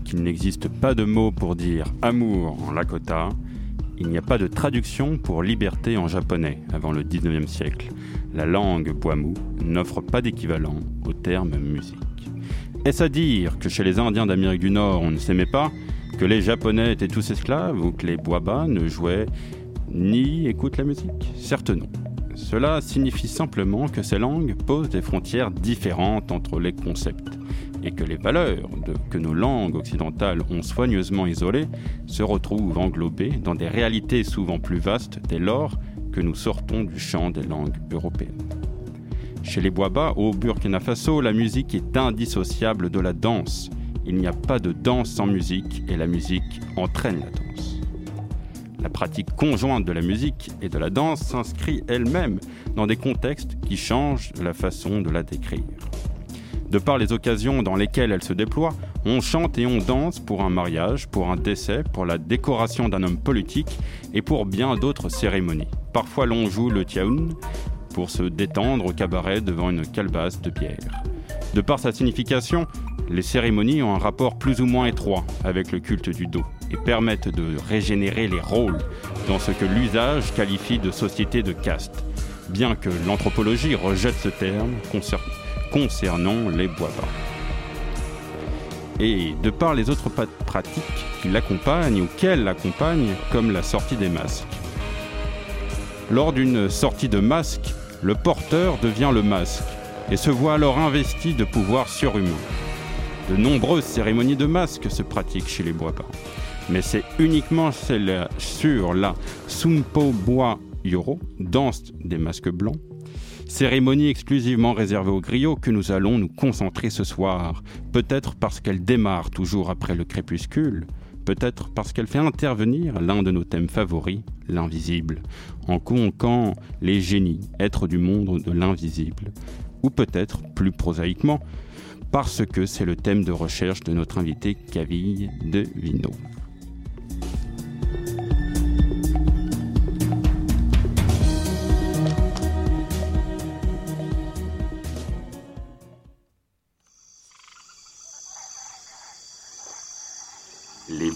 qu'il n'existe pas de mot pour dire amour en Lakota, il n'y a pas de traduction pour liberté en japonais avant le 19e siècle. La langue boamou n'offre pas d'équivalent au terme musique. Est-ce à dire que chez les Indiens d'Amérique du Nord on ne s'aimait pas, que les Japonais étaient tous esclaves ou que les Boabas ne jouaient ni écoutent la musique? Certes non. Cela signifie simplement que ces langues posent des frontières différentes entre les concepts et que les valeurs que nos langues occidentales ont soigneusement isolées se retrouvent englobées dans des réalités souvent plus vastes dès lors que nous sortons du champ des langues européennes. Chez les Boabas, au Burkina Faso, la musique est indissociable de la danse. Il n'y a pas de danse sans musique et la musique entraîne la danse. La pratique conjointe de la musique et de la danse s'inscrit elle-même dans des contextes qui changent la façon de la décrire. De par les occasions dans lesquelles elle se déploie, on chante et on danse pour un mariage, pour un décès, pour la décoration d'un homme politique et pour bien d'autres cérémonies. Parfois l'on joue le tiaoun pour se détendre au cabaret devant une calebasse de bière. De par sa signification, les cérémonies ont un rapport plus ou moins étroit avec le culte du dos et permettent de régénérer les rôles dans ce que l'usage qualifie de société de caste, bien que l'anthropologie rejette ce terme concernant les bois bas. Et de par les autres pratiques qui l'accompagnent ou qu'elle l'accompagnent, comme la sortie des masques. Lors d'une sortie de masque, le porteur devient le masque et se voit alors investi de pouvoirs surhumains. De nombreuses cérémonies de masques se pratiquent chez les Bois-Bas mais c'est uniquement celle sur la Sumpo Bois Yoro, danse des masques blancs, cérémonie exclusivement réservée aux griots que nous allons nous concentrer ce soir, peut-être parce qu'elle démarre toujours après le crépuscule, peut-être parce qu'elle fait intervenir l'un de nos thèmes favoris, l'invisible, en conquant les génies, êtres du monde de l'invisible, ou peut-être, plus prosaïquement, parce que c'est le thème de recherche de notre invité Caville de Vino.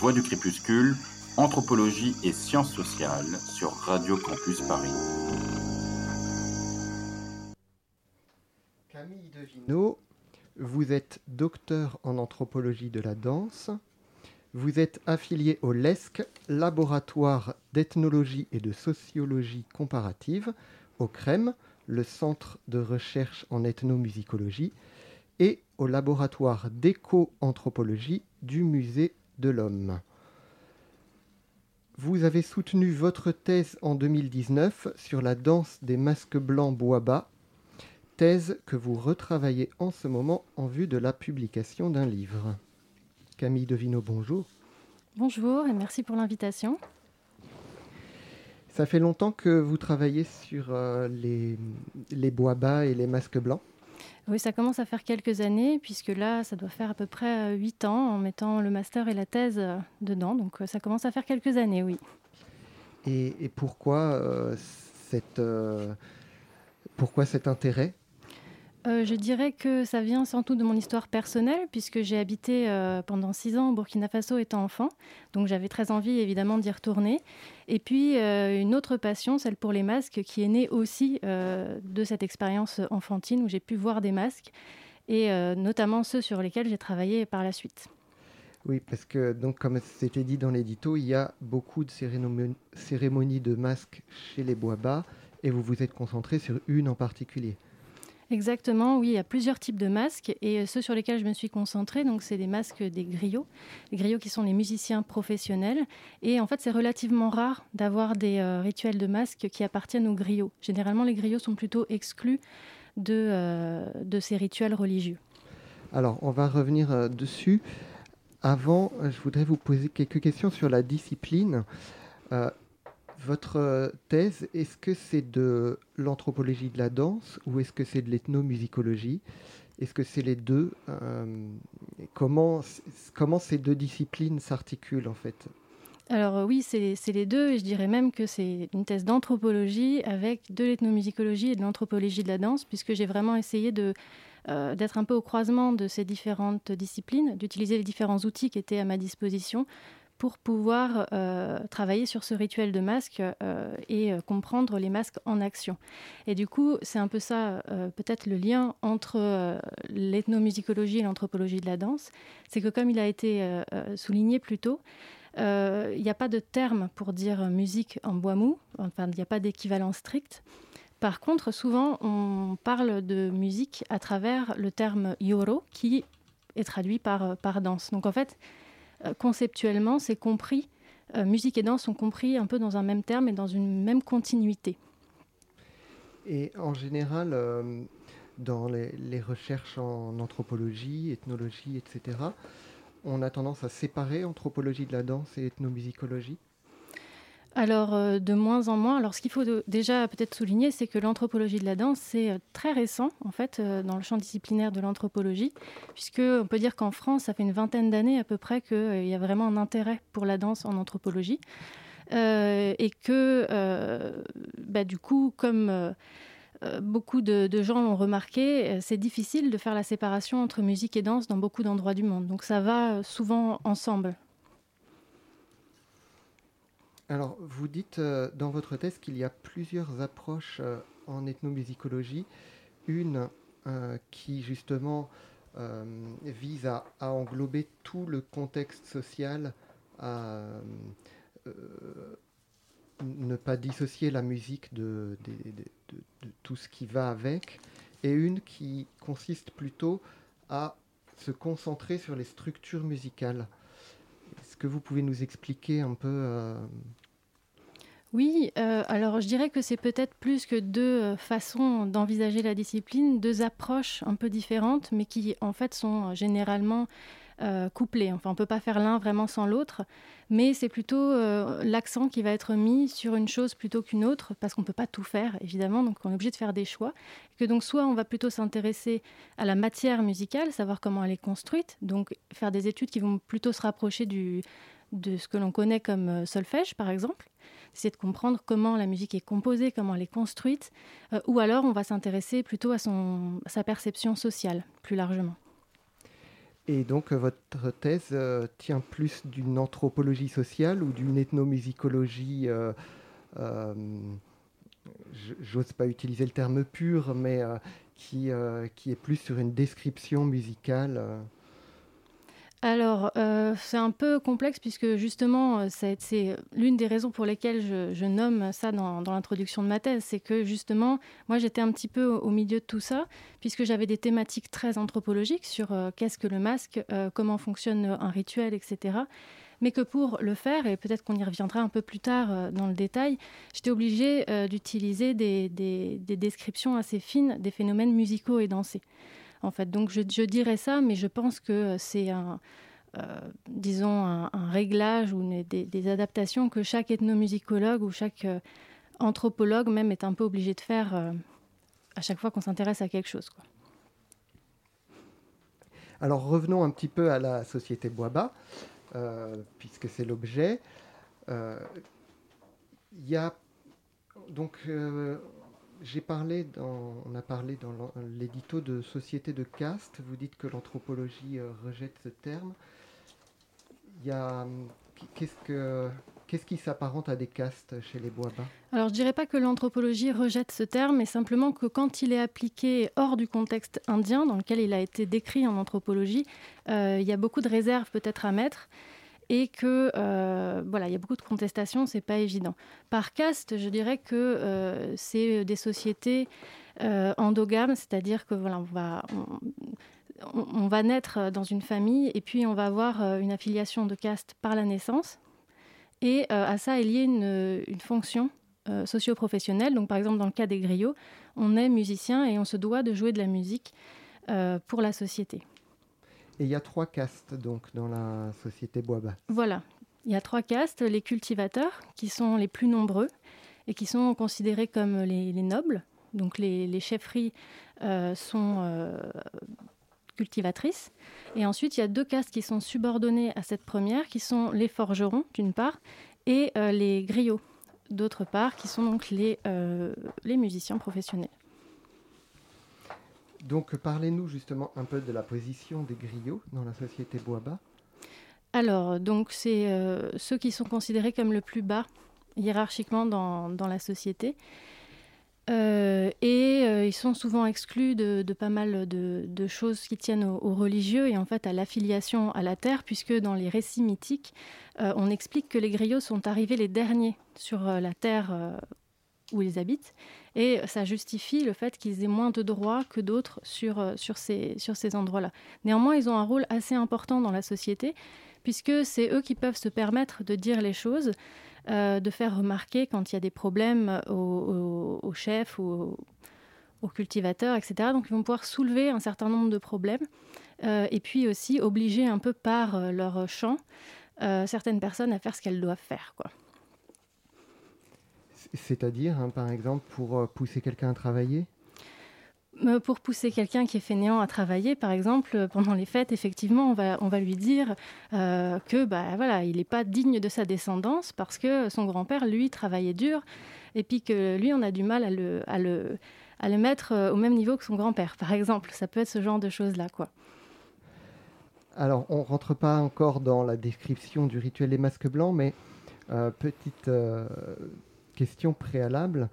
Voix du crépuscule, anthropologie et sciences sociales sur Radio Campus Paris. Camille Devino, vous êtes docteur en anthropologie de la danse. Vous êtes affilié au LESC, Laboratoire d'ethnologie et de sociologie comparative, au CREM, le Centre de recherche en ethnomusicologie, et au laboratoire d'éco-anthropologie du Musée de l'homme. Vous avez soutenu votre thèse en 2019 sur la danse des masques blancs bois thèse que vous retravaillez en ce moment en vue de la publication d'un livre. Camille Devino, bonjour. Bonjour et merci pour l'invitation. Ça fait longtemps que vous travaillez sur euh, les, les bois bas et les masques blancs oui, ça commence à faire quelques années, puisque là, ça doit faire à peu près 8 euh, ans en mettant le master et la thèse euh, dedans. Donc euh, ça commence à faire quelques années, oui. Et, pourquoi, cette, pourquoi cet intérêt? Euh, je dirais que ça vient surtout de mon histoire personnelle, puisque j'ai habité euh, pendant six ans au Burkina Faso étant enfant. Donc j'avais très envie évidemment d'y retourner. Et puis euh, une autre passion, celle pour les masques, qui est née aussi de cette expérience enfantine où j'ai pu voir des masques, et notamment ceux sur lesquels j'ai travaillé par la suite. Oui, parce que, donc, comme c'était dit dans l'édito, il y a beaucoup de cérémonies de masques chez les Bois-Bas, et vous vous êtes concentré sur une en particulier. Exactement, oui, il y a plusieurs types de masques et euh, ceux sur lesquels je me suis concentrée, donc c'est des masques des griots, les griots qui sont les musiciens professionnels. Et en fait, c'est relativement rare d'avoir des euh, rituels de masques qui appartiennent aux griots. Généralement, les griots sont plutôt exclus de, euh, de ces rituels religieux. Alors, on va revenir dessus. Avant, je voudrais vous poser quelques questions sur la discipline. Votre euh, thèse, est-ce que c'est de l'anthropologie de la danse ou est-ce que c'est de l'ethnomusicologie? Est-ce que c'est les deux? Euh, comment, comment ces deux disciplines s'articulent en fait? Alors oui, c'est les deux, et je dirais même que c'est une thèse d'anthropologie avec de l'ethnomusicologie et de l'anthropologie de la danse, puisque j'ai vraiment essayé euh, d'être un peu au croisement de ces différentes disciplines, d'utiliser les différents outils qui étaient à ma disposition pour pouvoir euh, travailler sur ce rituel de masque euh, et comprendre les masques en action. Et du coup, c'est un peu ça, peut-être le lien entre l'ethnomusicologie et l'anthropologie de la danse. C'est que comme il a été souligné plus tôt, il n'y a pas de terme pour dire musique en bois mou, enfin, il n'y a pas d'équivalent strict. Par contre, souvent, on parle de musique à travers le terme yoro, qui est traduit par, euh, par danse. Donc en fait, euh, conceptuellement, c'est compris, euh, musique et danse sont compris un peu dans un même terme et dans une même continuité. Et en général, dans les, les, recherches en anthropologie, ethnologie, etc., on a tendance à séparer anthropologie de la danse et ethnomusicologie? Alors, euh, de moins en moins. Alors, ce qu'il faut déjà peut-être souligner, c'est que l'anthropologie de la danse, c'est euh, très récent, en fait, euh, dans le champ disciplinaire de l'anthropologie, puisqu'on peut dire qu'en France, ça fait une vingtaine d'années à peu près qu'il y a vraiment un intérêt pour la danse en anthropologie. et que, bah, du coup, comme beaucoup de gens l'ont remarqué, c'est difficile de faire la séparation entre musique et danse dans beaucoup d'endroits du monde. Donc, ça va souvent ensemble. Alors, vous dites euh, dans votre thèse qu'il y a plusieurs approches euh, en ethnomusicologie. Une euh, qui, justement, vise à, englober tout le contexte social, à ne pas dissocier la musique de, tout ce qui va avec. Et une qui consiste plutôt à se concentrer sur les structures musicales. Est-ce que vous pouvez nous expliquer un peu oui, euh, alors je dirais que c'est peut-être plus que deux euh, façons d'envisager la discipline, deux approches un peu différentes, mais qui en fait sont euh, généralement couplées. Enfin, on ne peut pas faire l'un vraiment sans l'autre, mais c'est plutôt l'accent qui va être mis sur une chose plutôt qu'une autre, parce qu'on ne peut pas tout faire, évidemment, donc on est obligé de faire des choix. que donc soit on va plutôt s'intéresser à la matière musicale, savoir comment elle est construite, donc faire des études qui vont plutôt se rapprocher du, de ce que l'on connaît comme solfège, par exemple c'est de comprendre comment la musique est composée, comment elle est construite, euh, ou alors on va s'intéresser plutôt à, son, sa perception sociale, plus largement. Et donc euh, votre thèse euh, tient plus d'une anthropologie sociale ou d'une ethnomusicologie, j'ose pas utiliser le terme pur, mais qui, qui est plus sur une description musicale alors, euh, c'est un peu complexe puisque justement, euh, c'est l'une des raisons pour lesquelles je, nomme ça dans, l'introduction de ma thèse. C'est que justement, moi, j'étais un petit peu au, milieu de tout ça puisque j'avais des thématiques très anthropologiques sur euh, qu'est-ce que le masque, comment fonctionne un rituel, etc. Mais que pour le faire, et peut-être qu'on y reviendra un peu plus tard dans le détail, j'étais obligée d'utiliser des, des descriptions assez fines des phénomènes musicaux et dansés en fait. Donc je, dirais ça, mais je pense que c'est un, euh, disons, un, réglage ou des, adaptations que chaque ethnomusicologue ou chaque euh, anthropologue même est un peu obligé de faire euh, à chaque fois qu'on s'intéresse à quelque chose. Quoi. Alors revenons un petit peu à la société Boaba, puisque c'est l'objet. Il y a donc j'ai parlé dans, on a parlé dans l'édito de société de caste. Vous dites que l'anthropologie euh, rejette ce terme. Il y a qu'est-ce que Qu'est-ce qui s'apparente à des castes chez les Bois-Bas? Alors, je ne dirais pas que l'anthropologie rejette ce terme, mais simplement que quand il est appliqué hors du contexte indien, dans lequel il a été décrit en anthropologie, euh, il y a beaucoup de réserves peut-être à mettre et que euh, voilà, il y a beaucoup de contestations, c'est pas évident. Par caste, je dirais que euh, c'est des sociétés euh, endogames, c'est-à-dire que voilà, on va naître dans une famille et puis on va avoir une affiliation de caste par la naissance et à ça est liée une, une fonction socio-professionnelle. Donc par exemple dans le cas des griots, on est musicien et on se doit de jouer de la musique pour la société. Et il y a trois castes donc dans la société Boaba. Voilà, il y a trois castes, les cultivateurs qui sont les plus nombreux et qui sont considérés comme les, nobles. Donc les, chefferies euh, sont, euh, cultivatrices. Et ensuite, il y a deux castes qui sont subordonnées à cette première, qui sont les forgerons, d'une part, et les griots, d'autre part, qui sont donc les, les musiciens professionnels. Donc parlez-nous justement un peu de la position des griots dans la société Boaba. Alors, donc c'est ceux qui sont considérés comme le plus bas hiérarchiquement dans, dans la société. Euh, et euh, ils sont souvent exclus de, pas mal de, choses qui tiennent aux, religieux et en fait à l'affiliation à la terre, puisque dans les récits mythiques, euh, on explique que les griots sont arrivés les derniers sur la terre où ils habitent, et ça justifie le fait qu'ils aient moins de droits que d'autres sur, sur ces, sur ces endroits-là. Néanmoins, ils ont un rôle assez important dans la société, puisque c'est eux qui peuvent se permettre de dire les choses. Euh, de faire remarquer quand il y a des problèmes aux, chefs ou aux, cultivateurs, etc. Donc ils vont pouvoir soulever un certain nombre de problèmes euh, et puis aussi obliger un peu par euh, leur chant certaines personnes à faire ce qu'elles doivent faire. Quoi. C'est-à-dire, hein, par exemple, pour pousser quelqu'un à travailler? Euh, pour pousser quelqu'un qui est fainéant à travailler, par exemple, euh, pendant les fêtes, effectivement, on va, on va lui dire euh, que bah, voilà, il n'est pas digne de sa descendance parce que son grand-père, lui, travaillait dur et puis que lui, on a du mal à le, à le, à le mettre au même niveau que son grand-père, par exemple. Ça peut être ce genre de choses-là, quoi. Alors, on ne rentre pas encore dans la description du rituel des masques blancs, mais petite question préalable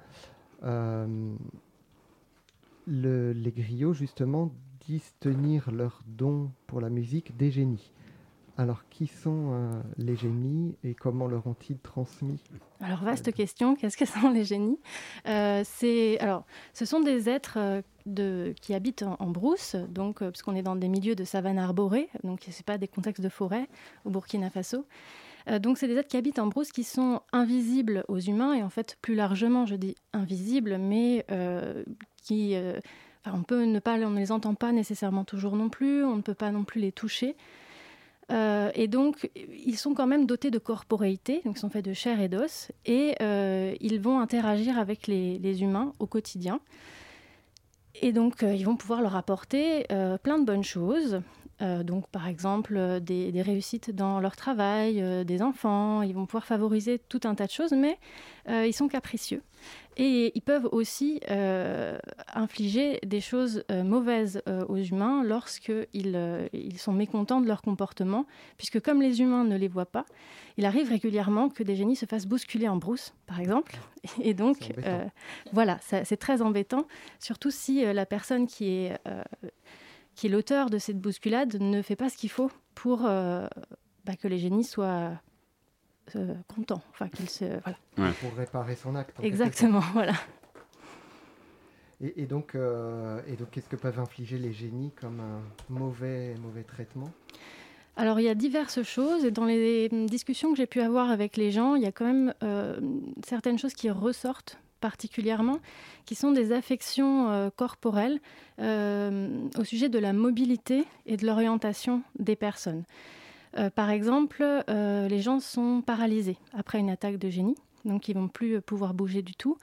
les griots, justement, disent tenir leur don pour la musique des génies. Alors, qui sont euh, les génies et comment leur ont-ils transmis? Alors, vaste question, qu'est-ce que sont les génies? Euh, alors, Ce sont des êtres euh, de, qui habitent en, brousse, donc, puisqu'on est dans des milieux de savane arborée, donc ce pas des contextes de forêt au Burkina Faso. Donc, c'est des êtres qui habitent en brousse qui sont invisibles aux humains et en fait, plus largement, je dis invisibles, mais euh, on peut ne pas, on ne les entend pas nécessairement toujours non plus, on ne peut pas non plus les toucher. Euh, et donc, ils sont quand même dotés de corporéité, donc ils sont faits de chair et d'os, et euh, ils vont interagir avec les, humains au quotidien. Et donc, ils vont pouvoir leur apporter plein de bonnes choses. Donc, par exemple, des, des, réussites dans leur travail, des enfants. Ils vont pouvoir favoriser tout un tas de choses, mais ils sont capricieux. Et ils peuvent aussi euh, infliger des choses euh, mauvaises euh, aux humains lorsqu'ils ils sont mécontents de leur comportement, puisque comme les humains ne les voient pas, il arrive régulièrement que des génies se fassent bousculer en brousse, par exemple. Et donc, voilà, c'est très embêtant, surtout si la personne qui est, qui est l'auteur de cette bousculade ne fait pas ce qu'il faut pour bah, que les génies soient euh, content. Enfin, qu'il se. Voilà. Pour réparer son acte. Exactement, voilà. Et, donc, euh, et donc qu'est-ce que peuvent infliger les génies comme un mauvais, mauvais traitement? Alors il y a diverses choses et dans les discussions que j'ai pu avoir avec les gens, il y a quand même euh, certaines choses qui ressortent particulièrement, qui sont des affections corporelles au sujet de la mobilité et de l'orientation des personnes. Euh, par exemple, euh, les gens sont paralysés après une attaque de génie, donc ils vont plus pouvoir bouger du tout.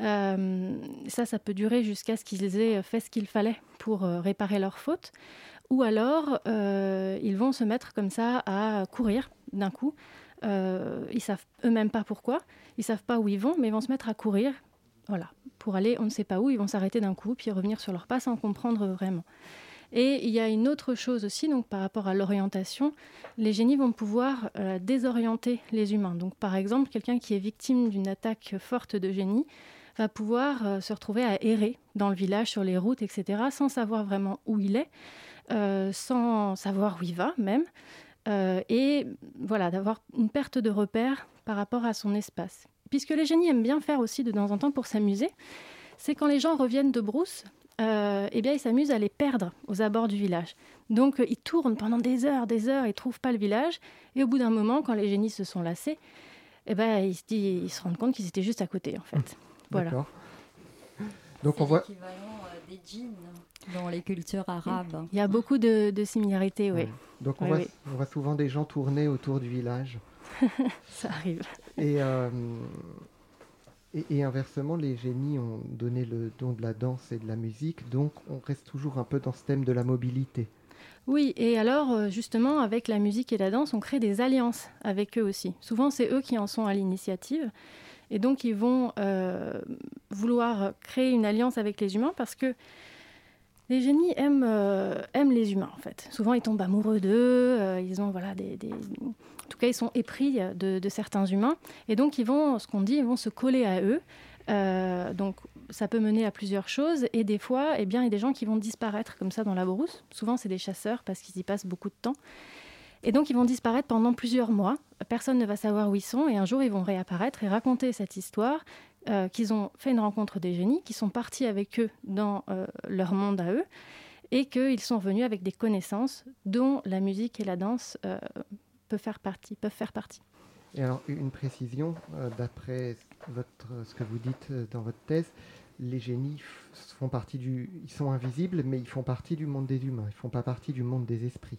Euh, ça, ça peut durer jusqu'à ce qu'ils aient fait ce qu'il fallait pour réparer leur faute. Ou alors, ils vont se mettre comme ça à courir d'un coup. Ils savent eux-mêmes pas pourquoi, ils savent pas où ils vont, mais ils vont se mettre à courir, voilà, pour aller, on ne sait pas où. Ils vont s'arrêter d'un coup, puis revenir sur leur pas sans comprendre vraiment. Et il y a une autre chose aussi, donc par rapport à l'orientation, les génies vont pouvoir euh, désorienter les humains. Donc par exemple, quelqu'un qui est victime d'une attaque forte de génie va pouvoir euh, se retrouver à errer dans le village, sur les routes, etc., sans savoir vraiment où il est, euh, sans savoir où il va même, et voilà, d'avoir une perte de repère par rapport à son espace. Puisque les génies aiment bien faire aussi de temps en temps pour s'amuser, c'est quand les gens reviennent de brousse, euh, eh bien, ils s'amusent à les perdre aux abords du village. Donc, euh, ils tournent pendant des heures, des heures, ils trouvent pas le village. Et au bout d'un moment, quand les génies se sont lassés, eh ben, ils, se ils se rendent compte qu'ils étaient juste à côté, en fait. voilà. Donc, on voit. l'équivalent euh, des djinns dans les cultures arabes. Il y a beaucoup de, similarités, oui. Donc, on, voit, on, voit, souvent des gens tourner autour du village. Ça arrive. Et. Et, inversement, les génies ont donné le don de la danse et de la musique, donc on reste toujours un peu dans ce thème de la mobilité. Oui, et alors justement, avec la musique et la danse, on crée des alliances avec eux aussi. Souvent, c'est eux qui en sont à l'initiative. Et donc, ils vont vouloir créer une alliance avec les humains parce que les génies aiment, aiment les humains, en fait. Souvent, ils tombent amoureux d'eux, ils ont voilà, des, En tout cas, ils sont épris de, de, certains humains. Et donc, ils vont, ce qu'on dit, ils vont se coller à eux. Euh, donc ça peut mener à plusieurs choses et des fois, eh bien, il y a des gens qui vont disparaître comme ça dans la brousse. Souvent, c'est des chasseurs parce qu'ils y passent beaucoup de temps. Et donc, ils vont disparaître pendant plusieurs mois. Personne ne va savoir où ils sont et un jour, ils vont réapparaître et raconter cette histoire euh, qu'ils ont fait une rencontre des génies, qui sont partis avec eux dans euh, leur monde à eux et qu'ils sont venus avec des connaissances dont la musique et la danse peuvent faire partie. Peuvent faire partie. Et alors, une précision, d'après votre, ce que vous dites euh, dans votre thèse, les génies font partie du, ils sont invisibles, mais ils font partie du monde des humains. Ils font pas partie du monde des esprits.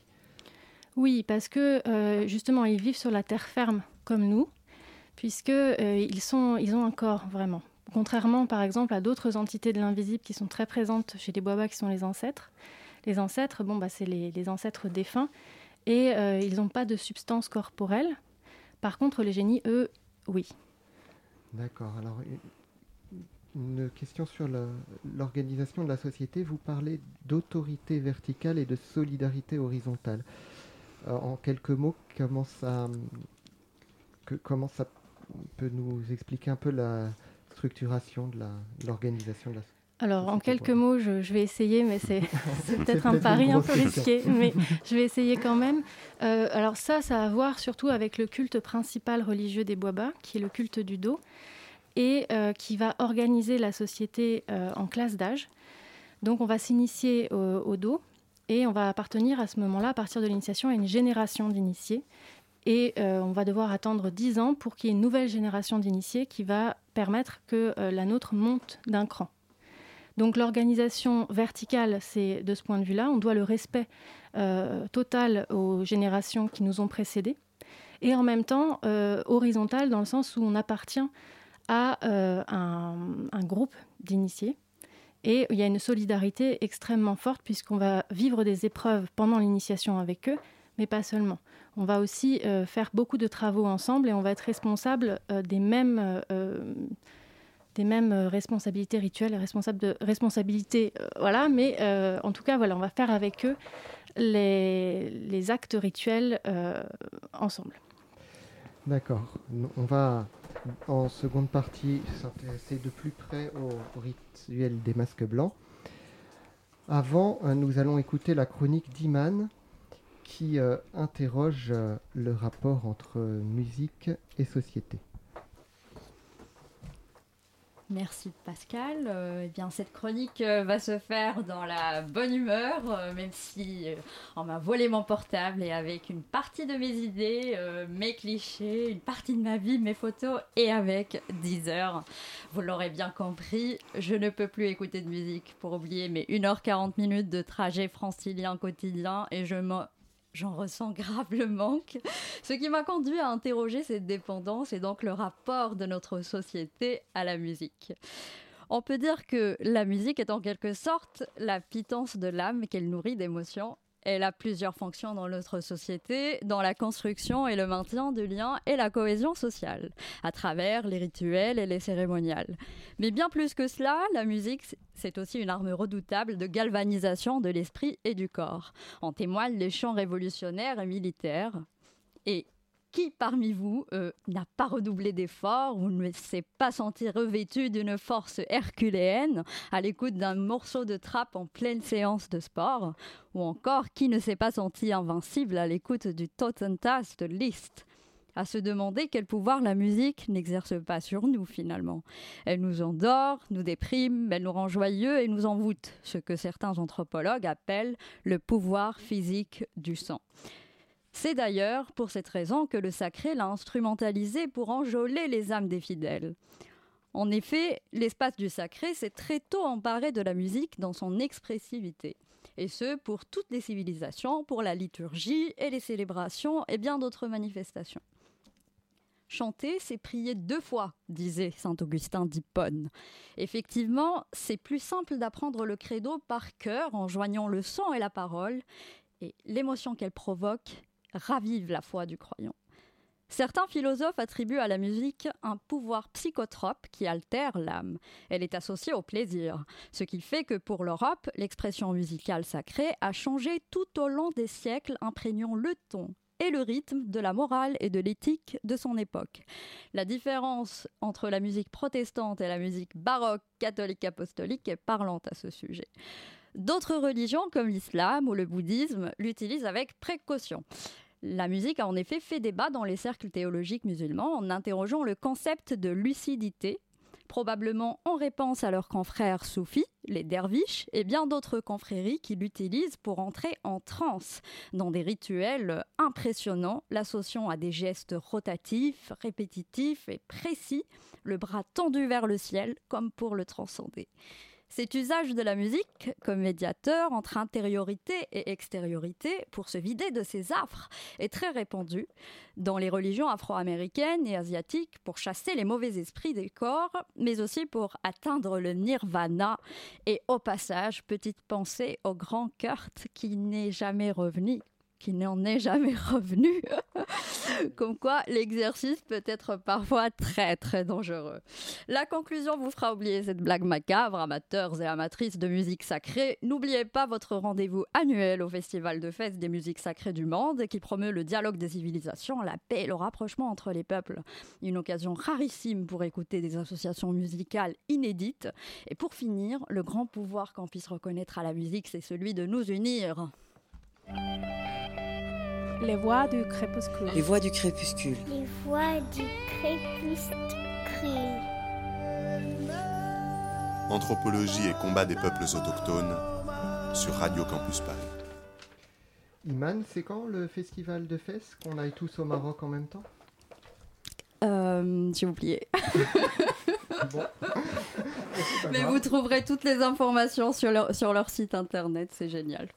Oui, parce que euh, justement, ils vivent sur la terre ferme comme nous, puisque euh, ils ont un corps vraiment. Contrairement, par exemple, à d'autres entités de l'invisible qui sont très présentes chez les Boabas, qui sont les ancêtres. Les ancêtres, bon, bah, c'est les, les, ancêtres défunts, et ils n'ont pas de substance corporelle. Par contre, les génies, eux, oui. D'accord. Alors, une question sur l'organisation de la société. Vous parlez d'autorité verticale et de solidarité horizontale. Euh, en quelques mots, comment ça, comment ça peut nous expliquer un peu la structuration de l'organisation de, la société alors, en quelques mots, je, vais essayer, mais c'est peut-être un pari un peu risqué, mais je vais essayer quand même. Euh, alors ça, ça a à voir surtout avec le culte principal religieux des Boabas, qui est le culte du dos, et euh, qui va organiser la société euh, en classe d'âge. Donc, on va s'initier au, dos, et on va appartenir à ce moment-là, à partir de l'initiation, à une génération d'initiés. Et on va devoir attendre 10 ans pour qu'il y ait une nouvelle génération d'initiés qui va permettre que la nôtre monte d'un cran. Donc l'organisation verticale, c'est de ce point de vue-là, on doit le respect euh, total aux générations qui nous ont précédés, et en même temps euh, horizontale dans le sens où on appartient à euh, un, groupe d'initiés. Et il y a une solidarité extrêmement forte puisqu'on va vivre des épreuves pendant l'initiation avec eux, mais pas seulement. On va aussi faire beaucoup de travaux ensemble et on va être responsable des mêmes des mêmes euh, responsabilités rituelles et responsables de responsabilités, euh, voilà. Mais euh, en tout cas, voilà, on va faire avec eux les, les actes rituels ensemble. D'accord. On va en seconde partie s'intéresser de plus près au rituel des masques blancs. Avant, nous allons écouter la chronique d'Iman qui interroge le rapport entre musique et société. Merci Pascal. Euh, eh bien, cette chronique euh, va se faire dans la bonne humeur, euh, même si on m'a volé mon portable et avec une partie de mes idées, mes clichés, une partie de ma vie, mes photos et avec 10 heures. Vous l'aurez bien compris, je ne peux plus écouter de musique pour oublier mes 1h40 minutes de trajet francilien quotidien et je m'en j'en ressens grave le manque. Ce qui m'a conduit à interroger cette dépendance et donc le rapport de notre société à la musique. On peut dire que la musique est en quelque sorte la pitance de l'âme qu'elle nourrit d'émotions elle a plusieurs fonctions dans notre société, dans la construction et le maintien du lien et la cohésion sociale, à travers les rituels et les cérémoniales. Mais bien plus que cela, la musique, c'est aussi une arme redoutable de galvanisation de l'esprit et du corps. En témoignent les chants révolutionnaires et militaires. Et qui parmi vous euh, n'a pas redoublé d'efforts ou ne s'est pas senti revêtu d'une force herculéenne à l'écoute d'un morceau de trappe en pleine séance de sport Ou encore, qui ne s'est pas senti invincible à l'écoute du Totentas de Liszt à se demander quel pouvoir la musique n'exerce pas sur nous finalement. Elle nous endort, nous déprime, elle nous rend joyeux et nous envoûte, ce que certains anthropologues appellent le pouvoir physique du sang. C'est d'ailleurs pour cette raison que le sacré l'a instrumentalisé pour enjôler les âmes des fidèles. En effet, l'espace du sacré s'est très tôt emparé de la musique dans son expressivité, et ce pour toutes les civilisations, pour la liturgie et les célébrations et bien d'autres manifestations. Chanter, c'est prier deux fois, disait saint Augustin d'Hippone. Effectivement, c'est plus simple d'apprendre le credo par cœur en joignant le son et la parole, et l'émotion qu'elle provoque ravivent la foi du croyant. Certains philosophes attribuent à la musique un pouvoir psychotrope qui altère l'âme. Elle est associée au plaisir, ce qui fait que pour l'Europe, l'expression musicale sacrée a changé tout au long des siècles, imprégnant le ton, et le rythme de la morale et de l'éthique de son époque. La différence entre la musique protestante et la musique baroque, catholique, apostolique est parlante à ce sujet. D'autres religions comme l'islam ou le bouddhisme l'utilisent avec précaution. La musique a en effet fait débat dans les cercles théologiques musulmans en interrogeant le concept de lucidité, probablement en réponse à leurs confrères soufis, les derviches, et bien d'autres confréries qui l'utilisent pour entrer en transe, dans des rituels impressionnants, l'associant à des gestes rotatifs, répétitifs et précis, le bras tendu vers le ciel comme pour le transcender. Cet usage de la musique comme médiateur entre intériorité et extériorité pour se vider de ses affres est très répandu dans les religions afro-américaines et asiatiques pour chasser les mauvais esprits des corps, mais aussi pour atteindre le nirvana. Et au passage, petite pensée au grand Kurt qui n'est jamais revenu qui n'en est jamais revenu. Comme quoi, l'exercice peut être parfois très très dangereux. La conclusion vous fera oublier cette blague macabre, amateurs et amatrices de musique sacrée. N'oubliez pas votre rendez-vous annuel au Festival de fête des musiques sacrées du monde qui promeut le dialogue des civilisations, la paix et le rapprochement entre les peuples. Une occasion rarissime pour écouter des associations musicales inédites. Et pour finir, le grand pouvoir qu'on puisse reconnaître à la musique, c'est celui de nous unir. Les voix du crépuscule. Les voix du crépuscule. Les voix du crépuscule. Anthropologie et combat des peuples autochtones sur Radio Campus Paris. Iman, c'est quand le festival de Fès Qu'on aille tous au Maroc en même temps? Euh, J'ai oublié. bon. Mais vous trouverez toutes les informations sur leur, sur leur site internet, c'est génial.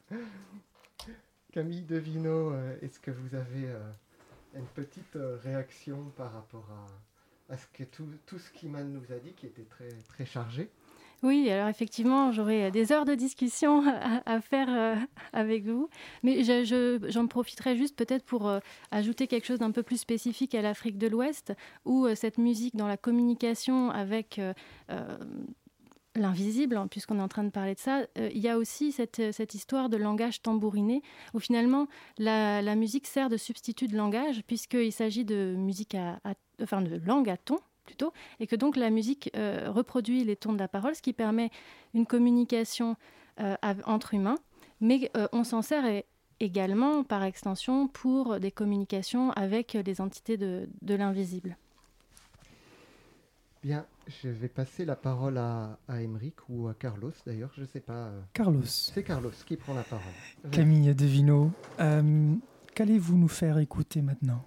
Camille Devino, euh, est-ce que vous avez euh, une petite euh, réaction par rapport à, à ce que tout, tout ce qu'Iman nous a dit, qui était très, très chargé? Oui, alors effectivement, j'aurais des heures de discussion à, faire avec vous, mais j'en je, profiterai juste peut-être pour ajouter quelque chose d'un peu plus spécifique à l'Afrique de l'Ouest, où cette musique dans la communication avec l'invisible, hein, puisqu'on est en train de parler de ça, euh, il y a aussi cette, euh, cette, histoire de langage tambouriné, où finalement la, musique sert de substitut de langage, puisqu'il s'agit de musique à, langue à ton plutôt, et que donc la musique euh, reproduit les tons de la parole, ce qui permet une communication entre humains, mais on s'en sert également par extension pour des communications avec les entités de l'invisible. Bien, je vais passer la parole à, à ou à Carlos d'ailleurs, je ne sais pas. Euh. Carlos. C'est Carlos qui prend la parole. Camille Devino, euh, qu'allez-vous nous faire écouter maintenant?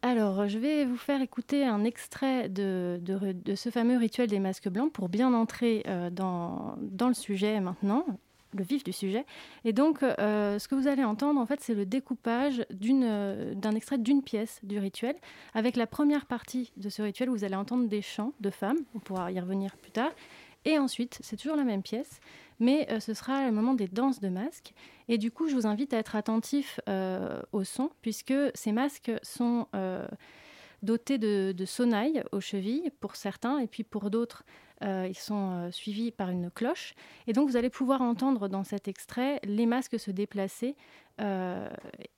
Alors, je vais vous faire écouter un extrait de, de, ce fameux rituel des masques blancs pour bien entrer euh, dans, dans, le sujet maintenant le vif du sujet. Et donc, euh, ce que vous allez entendre, en fait, c'est le découpage euh, d'un extrait d'une pièce du rituel, avec la première partie de ce rituel vous allez entendre des chants de femmes, on pourra y revenir plus tard. Et ensuite, c'est toujours la même pièce, mais euh, ce sera le moment des danses de masques. Et du coup, je vous invite à être attentif au son, puisque ces masques sont dotés de, de sonnailles aux chevilles pour certains, et puis pour d'autres, euh, ils sont euh, suivis par une cloche. Et donc vous allez pouvoir entendre dans cet extrait les masques se déplacer euh,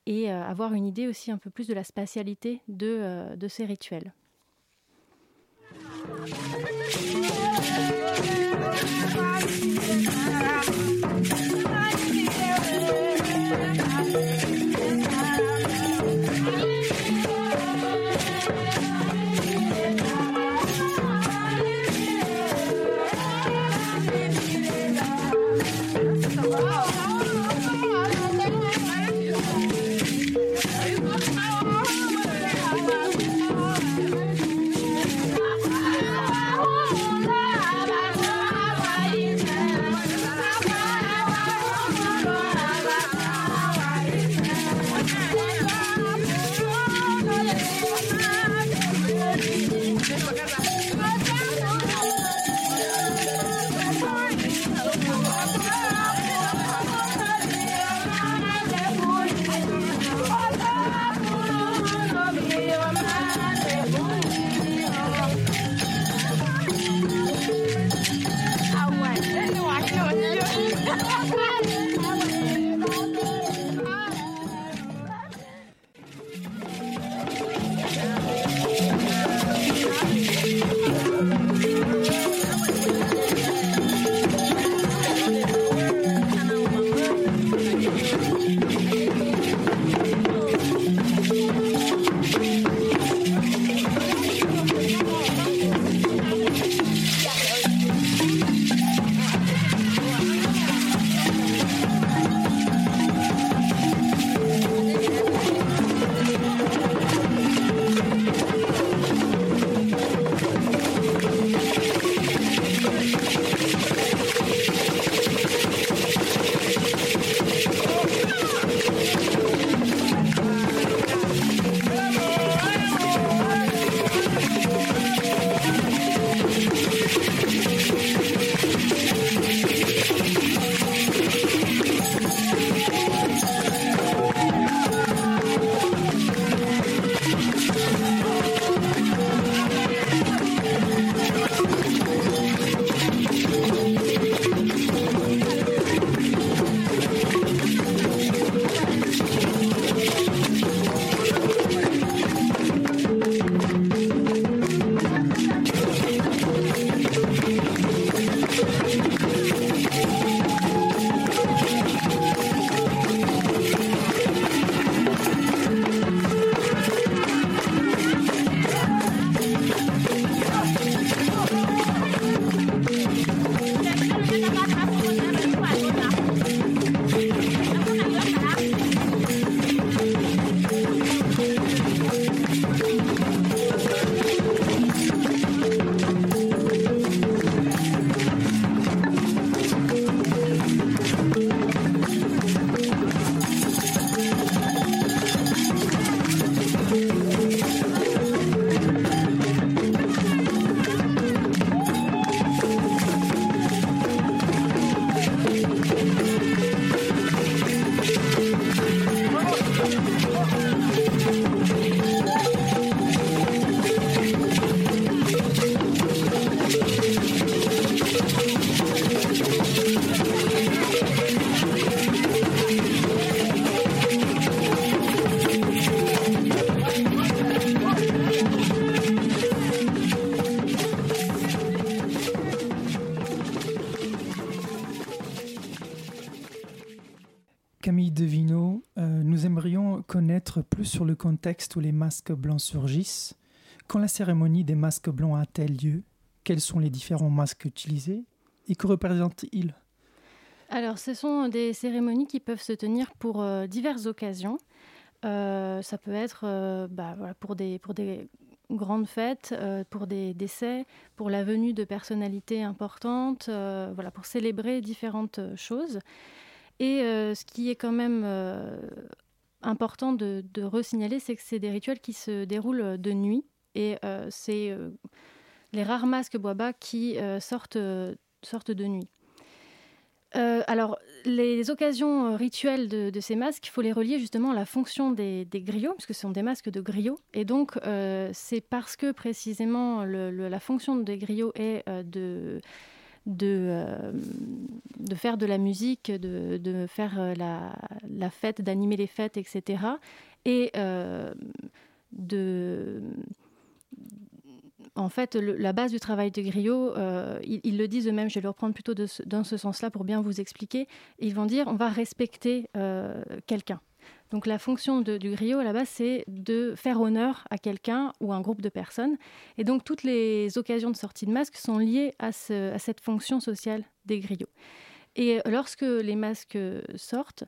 et avoir une idée aussi un peu plus de la spatialité de, de ces rituels. Sur le contexte où les masques blancs surgissent. Quand la cérémonie des masques blancs a-t-elle lieu? Quels sont les différents masques utilisés? Et que représentent-ils? Alors, ce sont des cérémonies qui peuvent se tenir pour euh, diverses occasions. Euh, ça peut être bah, voilà, pour, des, grandes fêtes, pour des décès, pour la venue de personnalités importantes, voilà, pour célébrer différentes choses. Et euh, ce qui est quand même euh, important de, de resignaler, c'est que c'est des rituels qui se déroulent de nuit. Et euh, c'est les rares masques Boaba qui sortent, sortent de nuit. alors, les occasions rituelles de, ces masques, il faut les relier justement à la fonction des, griots, puisque ce sont des masques de griots. Et donc, c'est parce que précisément la fonction des griots est de de, euh, de faire de la musique, de, de faire euh, la, la fête, d'animer les fêtes, etc. Et euh, de en fait, la base du travail de griot, ils, le disent eux-mêmes, je vais le reprendre plutôt dans ce sens-là pour bien vous expliquer, ils vont dire on va respecter quelqu'un. Donc la fonction du griot à la c'est de faire honneur à quelqu'un ou à un groupe de personnes. Et donc toutes les occasions de sortie de masque sont liées à, cette fonction sociale des griots. Et lorsque les masques sortent,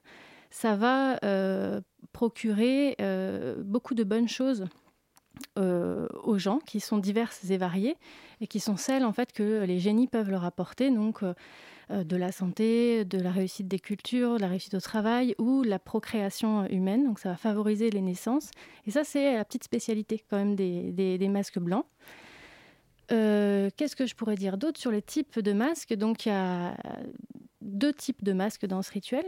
ça va euh, procurer euh, beaucoup de bonnes choses euh, aux gens qui sont diverses et variées et qui sont celles en fait que les génies peuvent leur apporter. Donc de la santé, de la réussite des cultures, de la réussite au travail ou la procréation humaine. Donc ça va favoriser les naissances. Et ça, c'est la petite spécialité quand même des, masques blancs. Euh, qu'est-ce que je pourrais dire d'autre sur les types de masques? Donc il y a deux types de masques dans ce rituel.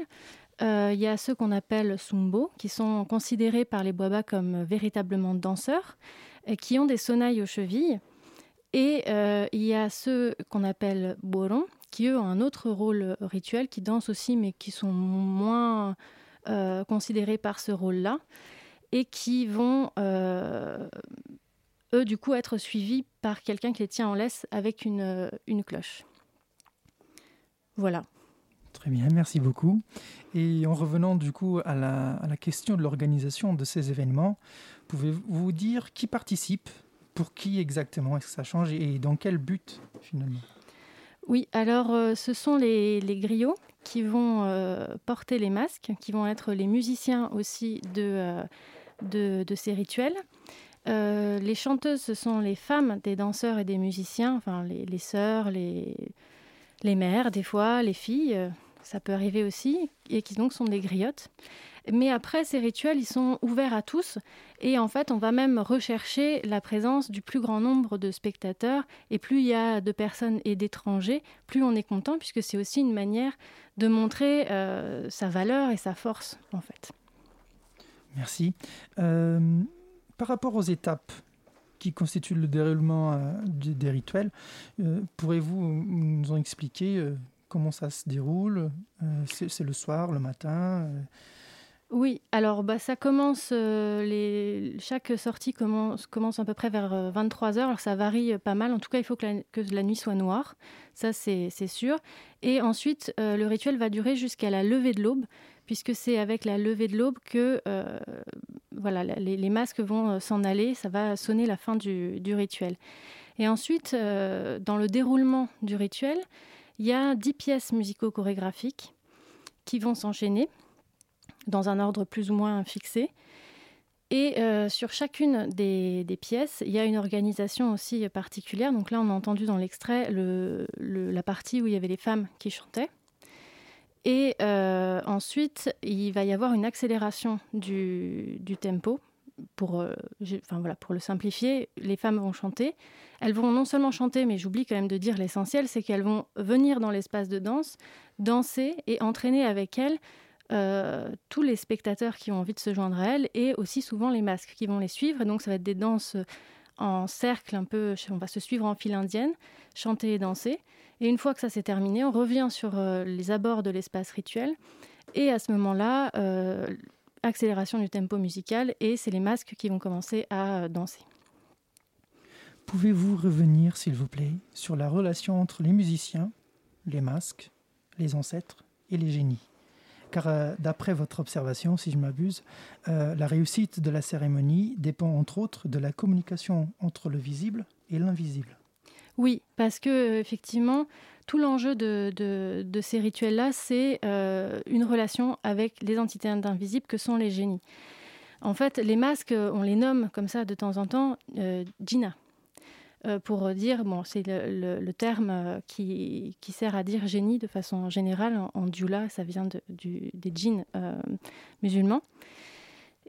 Euh, il y a ceux qu'on appelle sumbo, qui sont considérés par les Boaba comme véritablement danseurs, et qui ont des sonnailles aux chevilles. Et il y a ceux qu'on appelle boron, qui eux ont un autre rôle rituel, qui dansent aussi, mais qui sont moins euh, considérés par ce rôle-là, et qui vont, euh, eux, du coup, être suivis par quelqu'un qui les tient en laisse avec une, une cloche. Voilà. Très bien, merci beaucoup. Et en revenant du coup à la, à la question de l'organisation de ces événements, pouvez-vous dire qui participe, pour qui exactement est-ce que ça change? Et dans quel but finalement? Oui, alors euh, ce sont les, griots qui vont euh, porter les masques, qui vont être les musiciens aussi de, euh, ces rituels. les chanteuses, ce sont les femmes des danseurs et des musiciens, enfin les, les sœurs, les, les mères des fois, les filles, ça peut arriver aussi, et qui donc sont des griottes. Mais après, ces rituels, ils sont ouverts à tous. Et en fait, on va même rechercher la présence du plus grand nombre de spectateurs. Et plus il y a de personnes et d'étrangers, plus on est content, puisque c'est aussi une manière de montrer euh, sa valeur et sa force, en fait. Merci. Euh, par rapport aux étapes qui constituent le déroulement euh, des rituels, pourrez-vous nous en expliquer comment ça se déroule? C'est le soir, le matin oui, alors bah, ça commence, euh, chaque sortie commence, à peu près vers 23h, euh, alors ça varie euh, pas mal, en tout cas il faut que la, nuit soit noire, ça c'est sûr. Et ensuite, le rituel va durer jusqu'à la levée de l'aube, puisque c'est avec la levée de l'aube que voilà, les, masques vont s'en aller, ça va sonner la fin du, du rituel. Et ensuite, dans le déroulement du rituel, il y a 10 pièces musico-chorégraphiques qui vont s'enchaîner dans un ordre plus ou moins fixé. Et euh, sur chacune des, pièces, il y a une organisation aussi particulière. Donc là, on a entendu dans l'extrait la partie où il y avait les femmes qui chantaient. Et euh, ensuite, il va y avoir une accélération du, tempo. Pour, euh, enfin, voilà, pour le simplifier, les femmes vont chanter. Elles vont non seulement chanter, mais j'oublie quand même de dire l'essentiel, c'est qu'elles vont venir dans l'espace de danse, danser et entraîner avec elles euh, tous les spectateurs qui ont envie de se joindre à elle et aussi souvent les masques qui vont les suivre. Donc ça va être des danses en cercle, un peu, on va se suivre en file indienne, chanter et danser. Et une fois que ça s'est terminé, on revient sur euh, les abords de l'espace rituel. Et à ce moment-là, euh, accélération du tempo musical et c'est les masques qui vont commencer à danser. Pouvez-vous revenir, s'il vous plaît, sur la relation entre les musiciens, les masques, les ancêtres et les génies? Car euh, d'après votre observation, si je m'abuse, euh, la réussite de la cérémonie dépend entre autres de la communication entre le visible et l'invisible. Oui, parce que effectivement, tout l'enjeu de, ces rituels-là, c'est une relation avec les entités invisibles que sont les génies. En fait, les masques, on les nomme comme ça de temps en temps Gina. Euh, pour dire, bon, c'est le, terme euh, qui, sert à dire génie de façon générale. En, en djula, ça vient des djinns euh, musulmans.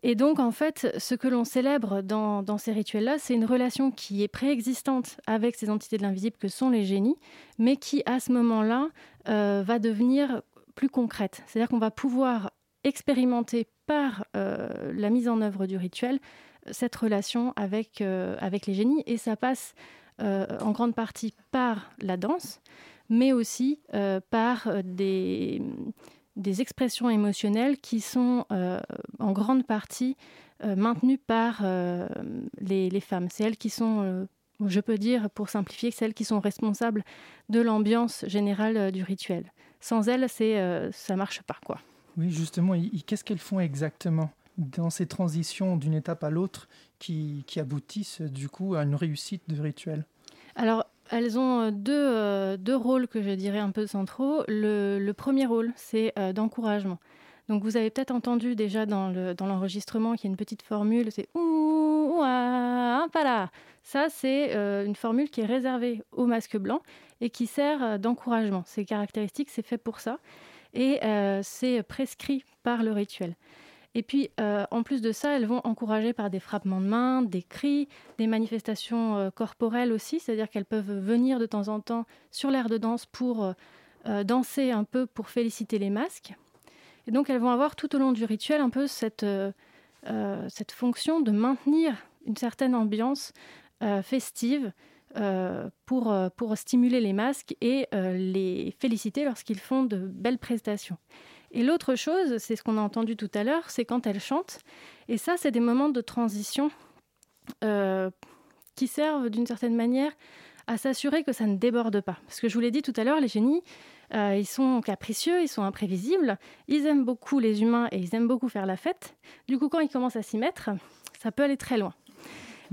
Et donc, en fait, ce que l'on célèbre dans, ces rituels-là, c'est une relation qui est préexistante avec ces entités de l'invisible que sont les génies, mais qui, à ce moment-là, va devenir plus concrète. C'est-à-dire qu'on va pouvoir expérimenter par la mise en œuvre du rituel cette relation avec, euh, avec les génies. Et ça passe euh, en grande partie par la danse, mais aussi euh, par des, des expressions émotionnelles qui sont en grande partie maintenues par les, les, femmes. C'est elles qui sont je peux dire, pour simplifier, celles qui sont responsables de l'ambiance générale du rituel. Sans elles, c'est, ça marche pas, quoi. Oui, justement, qu'est-ce qu'elles font exactement? Dans ces transitions d'une étape à l'autre qui, aboutissent du coup à une réussite de rituel Alors, elles ont euh, deux, euh, deux, rôles que je dirais un peu centraux. Le, premier rôle, c'est euh, d'encouragement. Donc vous avez peut-être entendu déjà dans l'enregistrement qu'il y a une petite formule, c'est ouh, ouah, là. Ça, c'est une formule qui est réservée au masque blanc et qui sert d'encouragement. C'est caractéristique, c'est fait pour ça. Et c'est prescrit par le rituel. Et puis, euh, en plus de ça, elles vont encourager par des frappements de main, des cris, des manifestations euh, corporelles aussi, c'est-à-dire qu'elles peuvent venir de temps en temps sur l'air de danse pour euh, danser un peu pour féliciter les masques. Et donc, elles vont avoir tout au long du rituel un peu cette, cette fonction de maintenir une certaine ambiance festive pour, pour stimuler les masques et les féliciter lorsqu'ils font de belles prestations. Et l'autre chose, c'est ce qu'on a entendu tout à l'heure, c'est quand elle chante. Et ça, c'est des moments de transition euh, qui servent d'une certaine manière à s'assurer que ça ne déborde pas. Parce que je vous l'ai dit tout à l'heure, les génies, euh, ils sont capricieux, ils sont imprévisibles, ils aiment beaucoup les humains et ils aiment beaucoup faire la fête. Du coup, quand ils commencent à s'y mettre, ça peut aller très loin.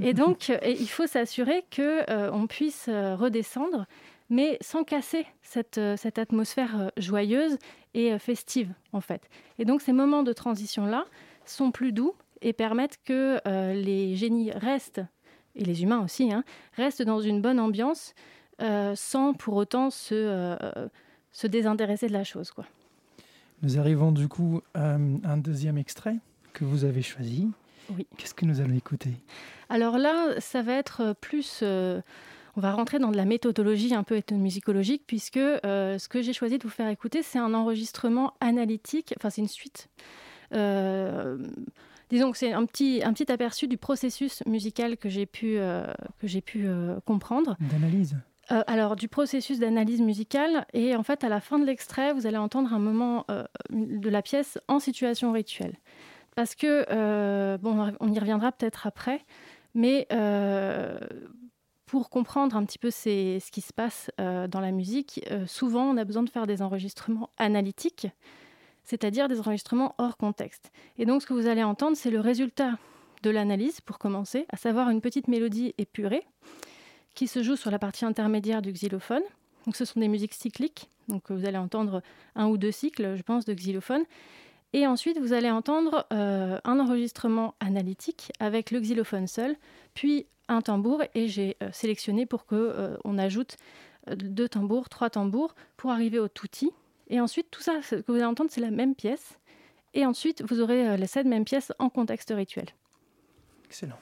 Et donc, il faut s'assurer qu'on on puisse euh, redescendre mais sans casser cette, euh, cette atmosphère euh, joyeuse et euh, festive, en fait. Et donc ces moments de transition-là sont plus doux et permettent que les génies restent, et les humains aussi, hein, restent dans une bonne ambiance sans pour autant se, se désintéresser de la chose. Quoi. Nous arrivons du coup à un deuxième extrait que vous avez choisi. Oui. Qu'est-ce que nous allons écouter? Alors là, ça va être plus on va rentrer dans de la méthodologie un peu ethnomusicologique, puisque euh, ce que j'ai choisi de vous faire écouter, c'est un enregistrement analytique, enfin c'est une suite. Euh, disons que c'est un petit, un petit aperçu du processus musical que j'ai pu, euh, que j'ai pu comprendre. D'analyse alors, du processus d'analyse musicale, et en fait, à la fin de l'extrait, vous allez entendre un moment de la pièce en situation rituelle. Parce que, bon, on y reviendra peut-être après, mais pour comprendre un petit peu ce qui se passe euh, dans la musique, euh, souvent on a besoin de faire des enregistrements analytiques, c'est-à-dire des enregistrements hors contexte. Et donc ce que vous allez entendre, c'est le résultat de l'analyse pour commencer, à savoir une petite mélodie épurée qui se joue sur la partie intermédiaire du xylophone. Donc ce sont des musiques cycliques, donc vous allez entendre un ou deux cycles, je pense, de xylophone. Et ensuite, vous allez entendre euh, un enregistrement analytique avec le xylophone seul, puis un tambour et j'ai euh, sélectionné pour que euh, on ajoute euh, deux tambours, trois tambours pour arriver au tutti. Et ensuite, tout ça, ce que vous allez entendre, c'est la même pièce. Et ensuite, vous aurez cette même pièce en contexte rituel. Excellent.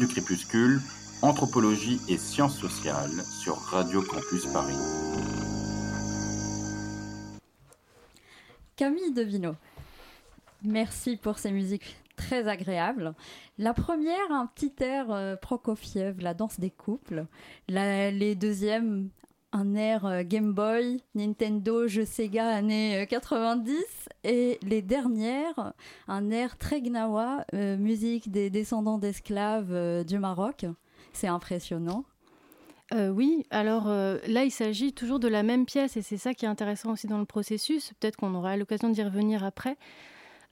Du crépuscule, anthropologie et sciences sociales sur Radio Campus Paris. Camille Devino, merci pour ces musiques très agréables. La première, un petit air euh, Prokofiev, la danse des couples. les deuxièmes, un air euh, Game Boy, Nintendo, jeu Sega années 90 euh, et les dernières un air très gnawa, euh, musique des descendants d'esclaves du Maroc. C'est impressionnant. oui, alors là, il s'agit toujours de la même pièce et c'est ça qui est intéressant aussi dans le processus. Peut-être qu'on aura l'occasion d'y revenir après.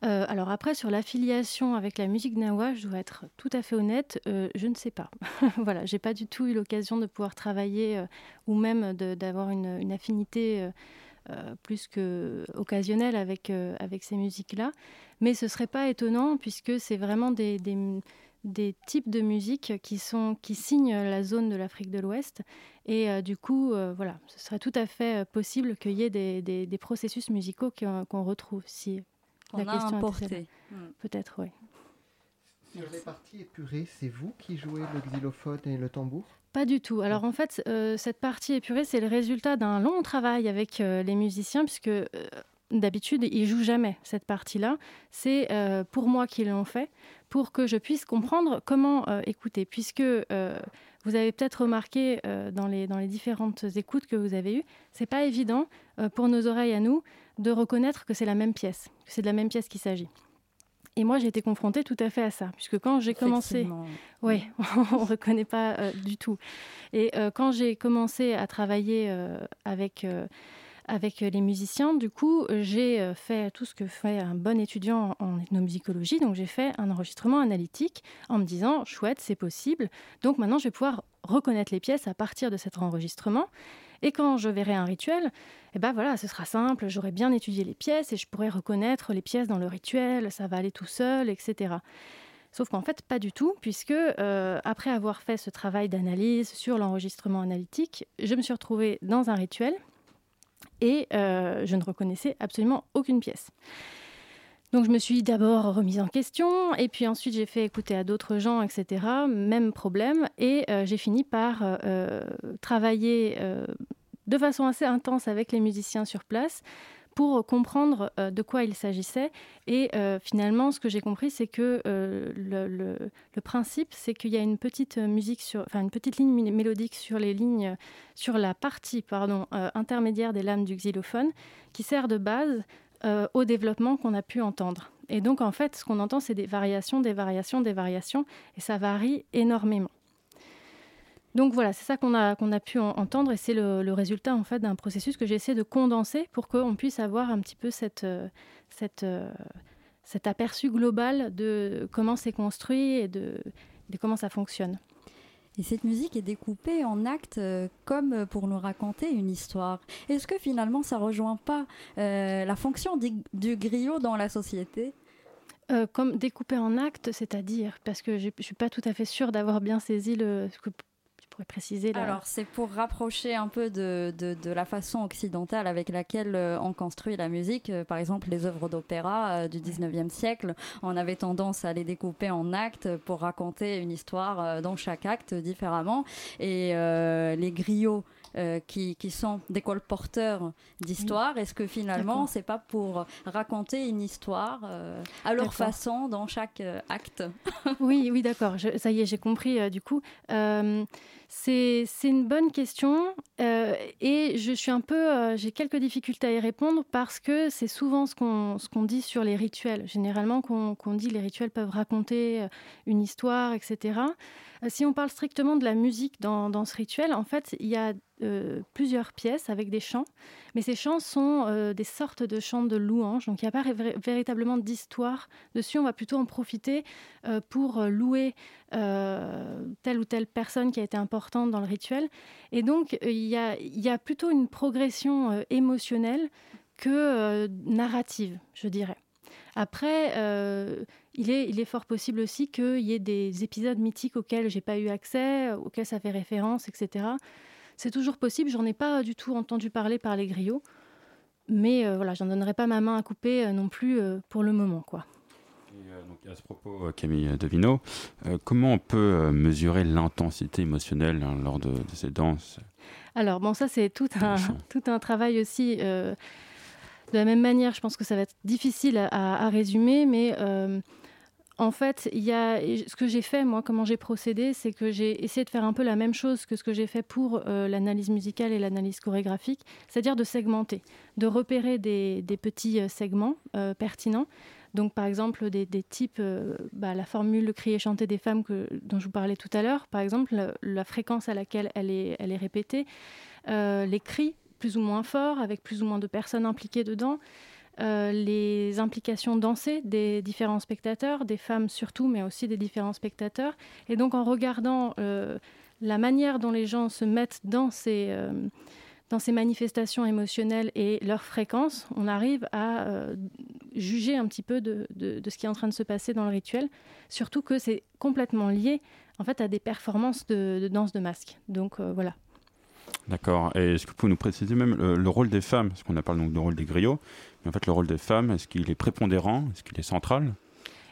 Euh, alors après, sur l'affiliation avec la musique nawa, je dois être tout à fait honnête, euh, je ne sais pas. voilà, j'ai pas du tout eu l'occasion de pouvoir travailler euh, ou même d'avoir une, affinité plus que occasionnelle avec, ces musiques-là. Mais ce serait pas étonnant puisque c'est vraiment des, types de musique qui, sont, qui signent la zone de l'Afrique de l'Ouest. Et du coup, voilà, ce serait tout à fait possible qu'il y ait des, des processus musicaux qu'on retrouve si on a importé. Hmm. Peut-être, oui. Sur les parties épurées, c'est vous qui jouez le xylophone et le tambour? Pas du tout. Alors en fait, euh, cette partie épurée, c'est le résultat d'un long travail avec euh, les musiciens, puisque euh, d'habitude, ils jouent jamais cette partie-là. C'est pour moi qu'ils l'ont fait, pour que je puisse comprendre comment écouter, puisque vous avez peut-être remarqué dans, les, dans les différentes écoutes que vous avez eues, c'est pas évident pour nos oreilles à nous de reconnaître que c'est la même pièce, que c'est de la même pièce qu'il s'agit. Et moi, j'ai été confrontée tout à fait à ça, puisque quand j'ai commencé, oui, on ne reconnaît pas euh, du tout. Et euh, quand j'ai commencé à travailler euh, avec avec les musiciens, du coup, j'ai fait tout ce que fait un bon étudiant en ethnomusicologie. Donc, j'ai fait un enregistrement analytique en me disant, chouette, c'est possible. Donc, maintenant, je vais pouvoir reconnaître les pièces à partir de cet enregistrement. Et quand je verrai un rituel, eh ben voilà, ce sera simple, j'aurai bien étudié les pièces et je pourrai reconnaître les pièces dans le rituel, ça va aller tout seul, etc. Sauf qu'en fait, pas du tout, puisque euh, après avoir fait ce travail d'analyse sur l'enregistrement analytique, je me suis retrouvée dans un rituel et euh, je ne reconnaissais absolument aucune pièce. Donc je me suis d'abord remise en question, et puis ensuite j'ai fait écouter à d'autres gens, etc. Même problème, et euh, j'ai fini par euh, travailler de façon assez intense avec les musiciens sur place pour comprendre de quoi il s'agissait. Et finalement, ce que j'ai compris, c'est que le, principe, c'est qu'il y a une petite musique sur, enfin une petite ligne mélodique sur les lignes, sur la partie intermédiaire des lames du xylophone, qui sert de base euh, au développement qu'on a pu entendre. Et donc, en fait, ce qu'on entend, c'est des variations, des variations, des variations, et ça varie énormément. Donc voilà, c'est ça qu'on a, qu'on a pu entendre, et c'est le, résultat en fait d'un processus que j'essaie de condenser pour qu'on puisse avoir un petit peu cette, euh, cette, euh, cet aperçu global de comment c'est construit et de comment ça fonctionne. Et cette musique est découpée en actes euh, comme pour nous raconter une histoire. Est-ce que finalement ça rejoint pas euh, la fonction du, griot dans la société? Euh, comme découpé en actes, c'est-à-dire Parce que je ne suis pas tout à fait sûre d'avoir bien saisi le, préciser Alors, c'est pour rapprocher un peu de, de, la façon occidentale avec laquelle euh, on construit la musique. Euh, par exemple, les œuvres d'opéra euh, du 19e siècle, on avait tendance à les découper en actes pour raconter une histoire dans chaque acte différemment. Et les griots euh, qui, sont des colporteurs d'histoire Est-ce que finalement, c'est pas pour raconter une histoire euh, à leur façon dans chaque euh, acte? Oui, oui, d'accord. Ça y est, j'ai compris du coup. C'est une bonne question et je suis un peu, j'ai quelques difficultés à y répondre parce que c'est souvent ce qu'on dit sur les rituels. Généralement, qu'on dit les rituels peuvent raconter une histoire, etc. Si on parle strictement de la musique dans, ce rituel, en fait, il y a euh, plusieurs pièces avec des chants, mais ces chants sont euh, des sortes de chants de louange, donc il n'y a pas véritablement d'histoire dessus, on va plutôt en profiter euh, pour louer telle ou telle personne qui a été importante dans le rituel, et donc il y a, y a, plutôt une progression émotionnelle que narrative, je dirais. Après, il, est, il est fort possible aussi qu'il y ait des épisodes mythiques auxquels j'ai pas eu accès, auxquels ça fait référence, etc. C'est toujours possible, j'en ai pas du tout entendu parler par les griots, mais euh, voilà, j'en donnerai pas ma main à couper euh, non plus euh, pour le moment, quoi. à ce propos, Camille Devino, comment on peut mesurer l'intensité émotionnelle hein, lors de, ces danses? Alors, bon, ça, c'est tout un, tout un travail aussi. de la même manière, je pense que ça va être difficile à, à résumer, mais en fait, il y a, ce que j'ai fait, moi, comment j'ai procédé, c'est que j'ai essayé de faire un peu la même chose que ce que j'ai fait pour euh, l'analyse musicale et l'analyse chorégraphique, c'est-à-dire de segmenter, de repérer des, petits euh, segments euh, pertinents. Donc, par exemple, des, types, bah, la formule le cri et chanter des femmes dont je vous parlais tout à l'heure, par exemple, la, fréquence à laquelle elle est répétée, les cris plus ou moins forts, avec plus ou moins de personnes impliquées dedans. Euh, les implications dansées des différents spectateurs, des femmes surtout, mais aussi des différents spectateurs. Et donc en regardant euh, la manière dont les gens se mettent dans ces, euh, dans ces manifestations émotionnelles et leur fréquence, on arrive à juger un petit peu de, de, ce qui est en train de se passer dans le rituel, surtout que c'est complètement lié en fait à des performances de, danse de masque. Donc voilà. D'accord. Et est-ce que vous pouvez nous préciser même le, rôle des femmes? Parce qu'on a parlé donc du rôle des griots. En fait, le rôle des femmes, est-ce qu'il est prépondérant? Est-ce qu'il est central?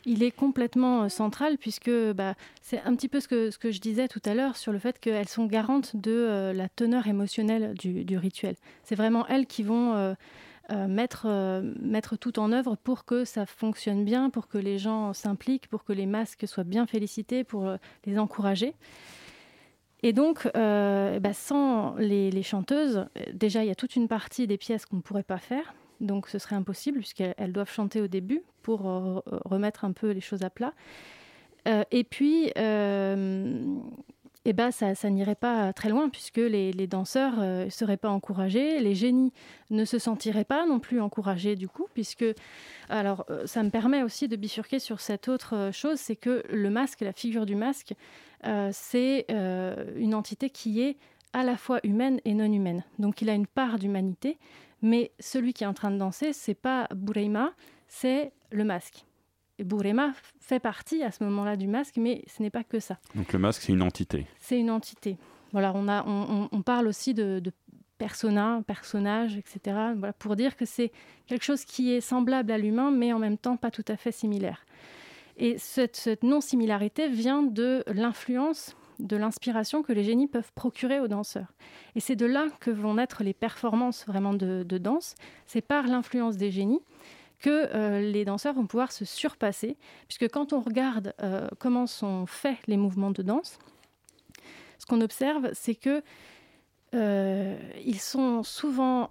Il est complètement euh, central puisque bah, c'est un petit peu ce que, je disais tout à l'heure sur le fait qu'elles sont garantes de euh, la teneur émotionnelle du, rituel. C'est vraiment elles qui vont euh, mettre, tout en œuvre pour que ça fonctionne bien, pour que les gens s'impliquent, pour que les masques soient bien félicités, pour les encourager. Et donc, bah, sans les, chanteuses, déjà, il y a toute une partie des pièces qu'on ne pourrait pas faire. Donc, ce serait impossible, puisqu'elles doivent chanter au début pour euh, remettre un peu les choses à plat. Euh, et puis, eh ben, ça, n'irait pas très loin, puisque les, danseurs ne seraient pas encouragés, les génies ne se sentiraient pas non plus encouragés, du coup, puisque. Alors, ça me permet aussi de bifurquer sur cette autre chose c'est que le masque, la figure du masque, euh, c'est euh, une entité qui est à la fois humaine et non humaine. Donc il a une part d'humanité, mais celui qui est en train de danser, c'est pas Bureima, c'est le masque. Et Bureima fait partie à ce moment-là du masque, mais ce n'est pas que ça. Donc le masque, c'est une entité. C'est une entité. Voilà, on, a, on, parle aussi de, de persona, personnage, etc. Voilà, pour dire que c'est quelque chose qui est semblable à l'humain, mais en même temps pas tout à fait similaire. Et cette, non-similarité vient de l'influence, de l'inspiration que les génies peuvent procurer aux danseurs. Et c'est de là que vont naître les performances vraiment de, danse. C'est par l'influence des génies que euh, les danseurs vont pouvoir se surpasser, puisque quand on regarde euh, comment sont faits les mouvements de danse, ce qu'on observe, c'est que euh, ils sont souvent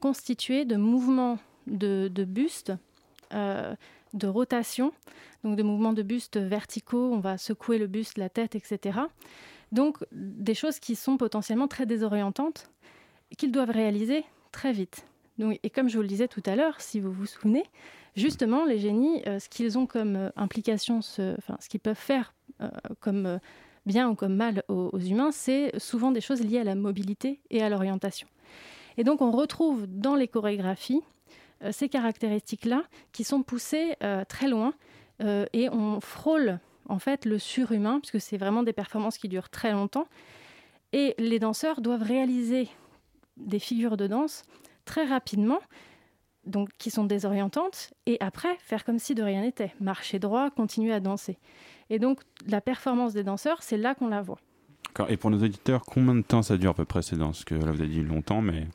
constitués de mouvements de, de buste de rotation, donc de mouvements de buste verticaux, on va secouer le buste, la tête, etc. Donc des choses qui sont potentiellement très désorientantes, qu'ils doivent réaliser très vite. Donc, et comme je vous le disais tout à l'heure, si vous vous souvenez, justement, les génies, euh, ce qu'ils ont comme euh, implication, ce, qu'ils peuvent faire euh, comme bien ou comme mal aux humains, c'est souvent des choses liées à la mobilité et à l'orientation. Et donc on retrouve dans les chorégraphies ces caractéristiques-là qui sont poussées euh, très loin euh, et on frôle en fait le surhumain puisque c'est vraiment des performances qui durent très longtemps et les danseurs doivent réaliser des figures de danse très rapidement donc qui sont désorientantes et après faire comme si de rien n'était, marcher droit, continuer à danser. Et donc la performance des danseurs, c'est là qu'on la voit. Et pour nos auditeurs, combien de temps ça dure à peu près ces danses? Que là vous avez dit longtemps, mais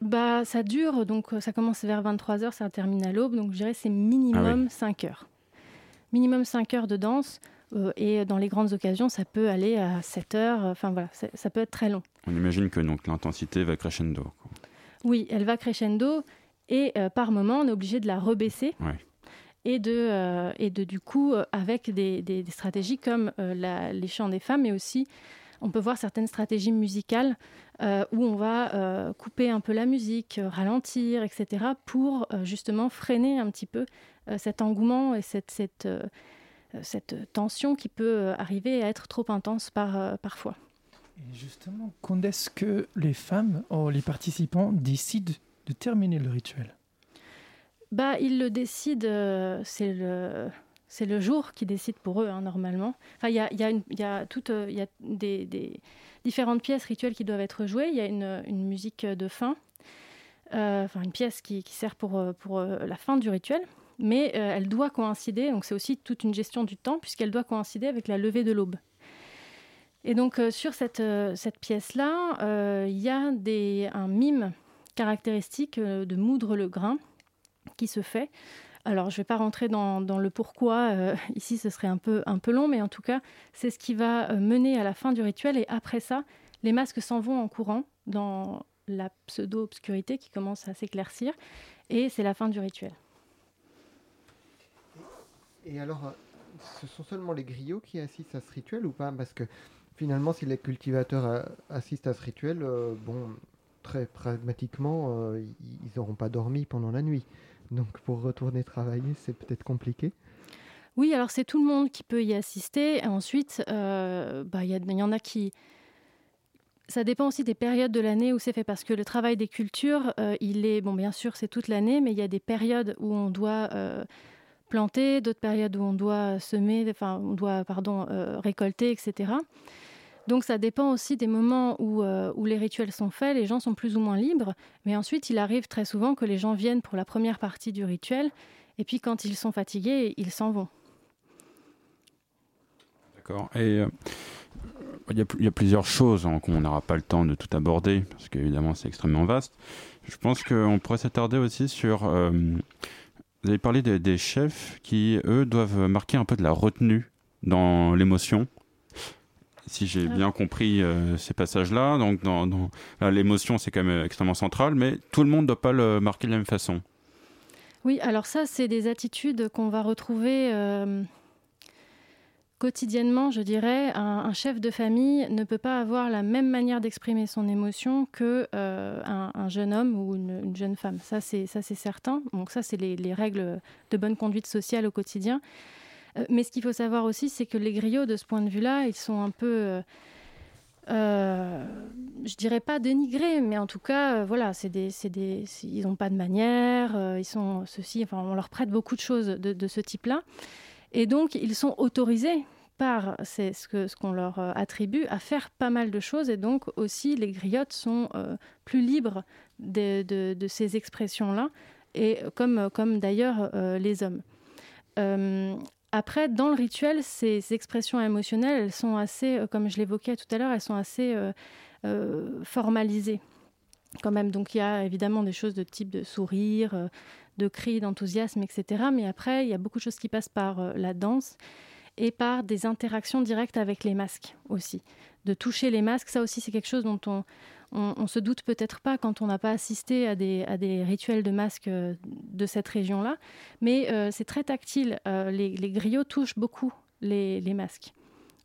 bah, ça dure, donc euh, ça commence vers 23h, ça termine à l'aube, donc je dirais c'est minimum 5 ah heures. Minimum 5 heures de danse, euh, et dans les grandes occasions, ça peut aller à 7 heures, enfin voilà, ça peut être très long. On imagine que donc l'intensité va crescendo. Oui, elle va crescendo, et euh, par moment, on est obligé de la rebaisser. Et de, et de, du coup, avec des, des, stratégies comme les chants des femmes, mais aussi on peut voir certaines stratégies musicales euh, où on va euh, couper un peu la musique, euh, ralentir, etc., pour justement freiner un petit peu cet engouement et cette, cette, cette, tension qui peut arriver à être trop intense par, parfois. Et justement, quand est-ce que les femmes, ou les participants, décident de terminer le rituel? Bah, Ils le décident, c'est le c'est le jour qui décide pour eux, hein, normalement. Il y, a, y, a toutes, euh, des, différentes pièces rituelles qui doivent être jouées. Il y a une, musique de fin, euh, enfin une pièce qui, sert pour, euh, la fin du rituel. mais elle doit coïncider, donc c'est aussi toute une gestion du temps, puisqu'elle doit coïncider avec la levée de l'aube. Et donc sur cette, cette pièce-là, il y a des, un mime caractéristique de moudre le grain qui se fait. Alors, je ne vais pas rentrer dans, le pourquoi, euh, ici ce serait un peu, un peu long, mais en tout cas, c'est ce qui va euh, mener à la fin du rituel. Et après ça, les masques s'en vont en courant dans la pseudo-obscurité qui commence à s'éclaircir. Et c'est la fin du rituel. Et alors, euh, ce sont seulement les griots qui assistent à ce rituel ou pas? Parce que finalement, si les cultivateurs assistent à ce rituel, bon, très pragmatiquement, ils n'auront pas dormi pendant la nuit. Donc pour retourner travailler, c'est peut-être compliqué. Oui, alors c'est tout le monde qui peut y assister. ensuite, euh, bah, il y, en a qui... Ça dépend aussi des périodes de l'année où c'est fait, parce que le travail des cultures, euh, il est, bon, bien sûr, c'est toute l'année, mais il y a des périodes où on doit euh, planter, d'autres périodes où on doit semer, enfin, on doit, pardon, récolter, etc. Donc ça dépend aussi des moments euh, où, les rituels sont faits, les gens sont plus ou moins libres, mais ensuite il arrive très souvent que les gens viennent pour la première partie du rituel, et puis quand ils sont fatigués, ils s'en vont. D'accord. Et euh, il, y a, plusieurs choses hein, qu'on n'aura pas le temps de tout aborder, parce qu'évidemment c'est extrêmement vaste. Je pense qu'on pourrait s'attarder aussi sur... Euh, vous avez parlé des chefs qui, eux, doivent marquer un peu de la retenue dans l'émotion si j'ai ah. bien compris euh, ces passages-là. Donc, dans, l'émotion, c'est quand même extrêmement central, mais tout le monde ne doit pas le marquer de la même façon. Oui, alors ça, c'est des attitudes qu'on va retrouver euh, quotidiennement, je dirais. Un, chef de famille ne peut pas avoir la même manière d'exprimer son émotion que euh, un, jeune homme ou une, jeune femme. Ça, c'est certain. Donc ça, c'est les, les, règles de bonne conduite sociale au quotidien. Euh, mais ce qu'il faut savoir aussi, c'est que les griots, de ce point de vue-là, ils sont un peu, euh, euh, je dirais pas dénigrés, mais en tout cas, voilà, c'est des, des, ils n'ont pas de manière, ils sont ceci, enfin, on leur prête beaucoup de choses de, ce type-là, et donc ils sont autorisés par c'est ce qu'on ce qu'on leur attribue à faire pas mal de choses, et donc aussi les griottes sont plus libres de, de ces expressions-là, et comme, comme d'ailleurs les hommes. Après, dans le rituel, ces, expressions émotionnelles, elles sont assez, euh, comme je l'évoquais tout à l'heure, elles sont assez euh, euh, formalisées quand même. Donc il y a évidemment des choses de type de sourire, de cris, d'enthousiasme, etc. Mais après, il y a beaucoup de choses qui passent par la danse et par des interactions directes avec les masques aussi. De toucher les masques, ça aussi c'est quelque chose dont on, on, se doute peut-être pas quand on n'a pas assisté à des, rituels de masques euh, de cette région-là, mais euh, c'est très tactile. Euh, les, griots touchent beaucoup les, masques.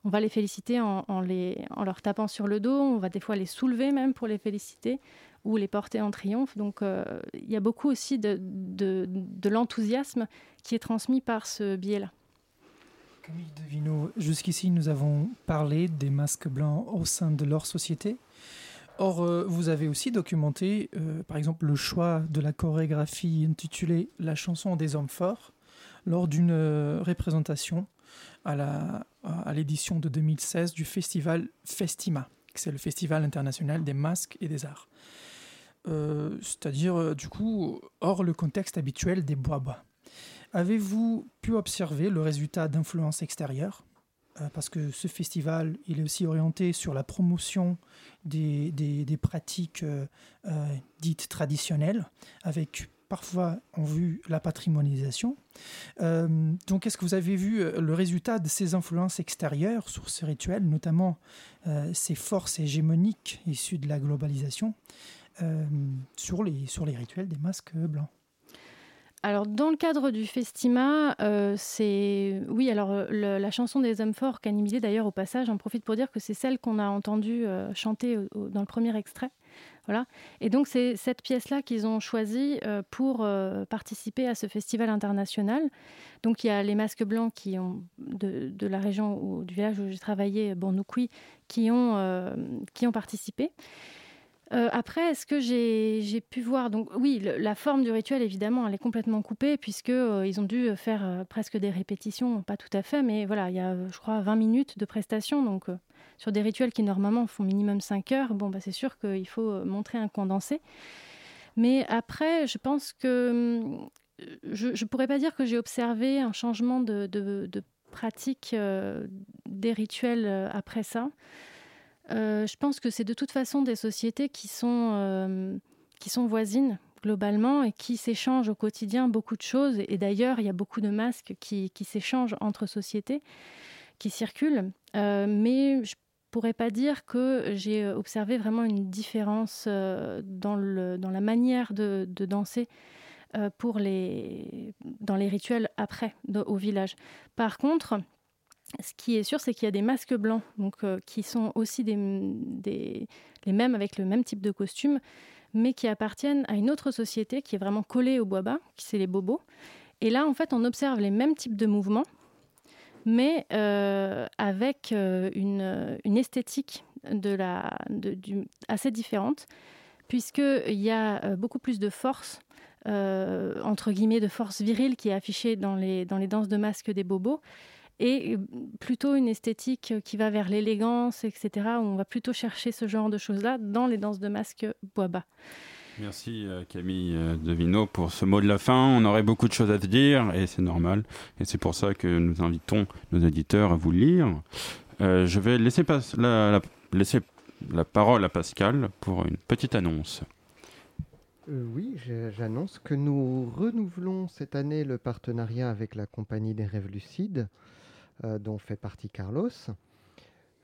On va les féliciter en, les, en, leur tapant sur le dos, on va des fois les soulever même pour les féliciter ou les porter en triomphe. Donc il y a beaucoup aussi de, de, de l'enthousiasme qui est transmis par ce biais-là. Camille Devino, jusqu'ici nous avons parlé des masques blancs au sein de leur société. Or, euh, vous avez aussi documenté, euh, par exemple, le choix de la chorégraphie intitulée La chanson des hommes forts lors d'une euh, représentation à l'édition de 2016 du festival Festima, c'est le festival international des masques et des arts. C'est-à-dire, du coup, hors le contexte habituel des bois-bois. Avez-vous pu observer le résultat d'influences extérieures parce que ce festival, est aussi orienté sur la promotion des, des, pratiques euh, euh, dites traditionnelles, avec parfois en vue la patrimonialisation. donc, est-ce que vous avez vu le résultat de ces influences extérieures sur ces rituels, notamment ces forces hégémoniques issues de la globalisation, sur, les, sur les rituels des masques blancs? Alors, dans le cadre du Festima, euh, c'est. Oui, alors, euh, la chanson des hommes forts, canimisée d'ailleurs au passage, j'en profite pour dire que c'est celle qu'on a entendue euh, chanter dans le premier extrait. Voilà. Et donc, c'est cette pièce-là qu'ils ont choisie pour participer à ce festival international. Donc, il y a les masques blancs qui ont, de, la région ou du village où j'ai travaillé, Bornoukoui, qui, ont qui ont participé. Euh, après, est-ce que j'ai pu voir Donc oui, la forme du rituel, évidemment, elle est complètement coupée puisque euh, ils ont dû faire euh, presque des répétitions, pas tout à fait, mais voilà, il y a, je crois, 20 minutes de prestation. Donc sur des rituels qui normalement font minimum 5 heures, bon, bah, c'est sûr qu'il faut montrer un condensé. Mais après, je pense que je ne pourrais pas dire que j'ai observé un changement de, pratique des rituels après ça. Je pense que c'est de toute façon des sociétés qui sont, qui sont voisines globalement et qui s'échangent au quotidien beaucoup de choses. Et d'ailleurs, il y a beaucoup de masques qui, qui s'échangent entre sociétés, qui circulent. mais je pourrais pas dire que j'ai observé vraiment une différence dans, le, dans la manière de, danser euh, pour les, dans les rituels après au village. Par contre, ce qui est sûr, c'est qu'il y a des masques blancs, donc euh, qui sont aussi des, les mêmes avec le même type de costume, mais qui appartiennent à une autre société qui est vraiment collée au bois bas, qui c'est les bobos. Et là, en fait, on observe les mêmes types de mouvements, mais euh, avec une, une, esthétique de la, assez différente, puisqu'il y a beaucoup plus de force euh, entre guillemets de force virile qui est affichée dans les, dans les danses de masque des bobos et plutôt une esthétique qui va vers l'élégance, etc., où on va plutôt chercher ce genre de choses-là dans les danses de masque bois bas. Merci euh, Camille euh, Devino pour ce mot de la fin. On aurait beaucoup de choses à te dire et c'est normal. Et c'est pour ça que nous invitons nos éditeurs à vous lire. je vais laisser, la, laisser la parole à Pascal pour une petite annonce. Euh, oui, j'annonce que nous renouvelons cette année le partenariat avec la Compagnie des Rêves Lucides, euh, dont fait partie Carlos.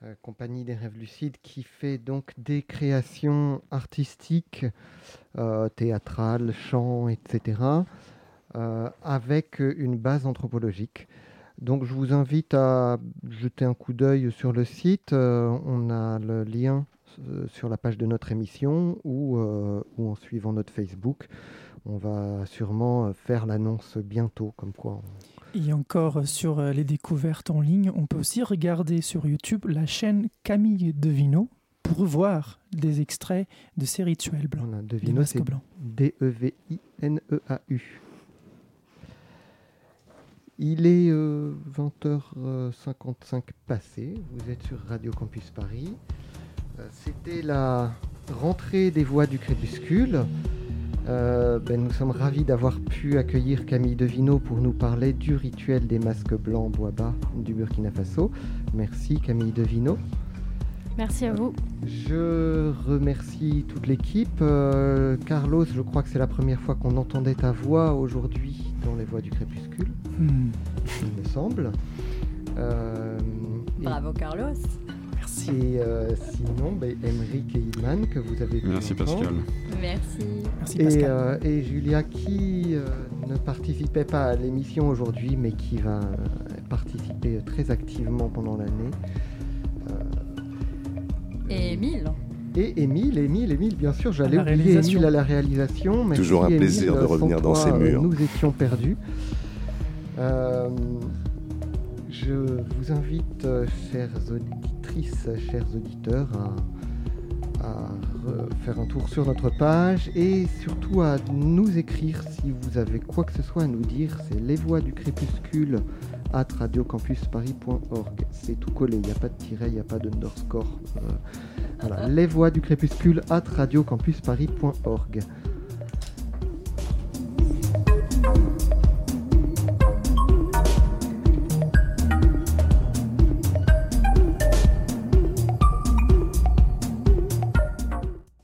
Euh, Compagnie des Rêves Lucides qui fait donc des créations artistiques, théâtrales, chants, etc., avec une base anthropologique. Donc je vous invite à jeter un coup d'œil sur le site. on a le lien euh, sur la page de notre émission euh, ou, en suivant notre Facebook. On va sûrement euh, faire l'annonce bientôt, comme quoi. Et encore sur les découvertes en ligne, on peut aussi regarder sur YouTube la chaîne Camille Devino pour voir des extraits de ces rituels blancs. Devino, c'est D-E-V-I-N-E-A-U. Il est 20h55 passé, vous êtes sur Radio Campus Paris. Euh, c'était la rentrée des voix du crépuscule. Euh, ben, nous sommes ravis d'avoir pu accueillir Camille Devino pour nous parler du rituel des masques blancs bois bas du Burkina Faso. Merci Camille Devino. Merci à vous. Je remercie toute l'équipe. Euh, Carlos, je crois que c'est la première fois qu'on entendait ta voix aujourd'hui dans les voix du crépuscule. Hmm. Il me semble. Bravo Carlos. Et euh, sinon, Emeric et Iman, que vous avez vu. Merci Pascal. Merci. Merci Pascal. Euh, et, Julia, qui euh, ne participait pas à l'émission aujourd'hui, mais qui va participer très activement pendant l'année. et Émile. Et Émile, Émile, Émile, bien sûr, j'allais oublier Émile à la réalisation. Toujours un plaisir de revenir dans ces murs. Nous étions perdus. Je vous invite, chers auditeurs, chers auditeurs, à, faire un tour sur notre page et surtout à nous écrire si vous avez quoi que ce soit à nous dire. C'est les voix du crépuscule at radiocampusparis.org. C'est tout collé, il n'y a pas de tiret, il n'y a pas d'underscore. Euh, voilà, les voix du crépuscule at radiocampusparis.org.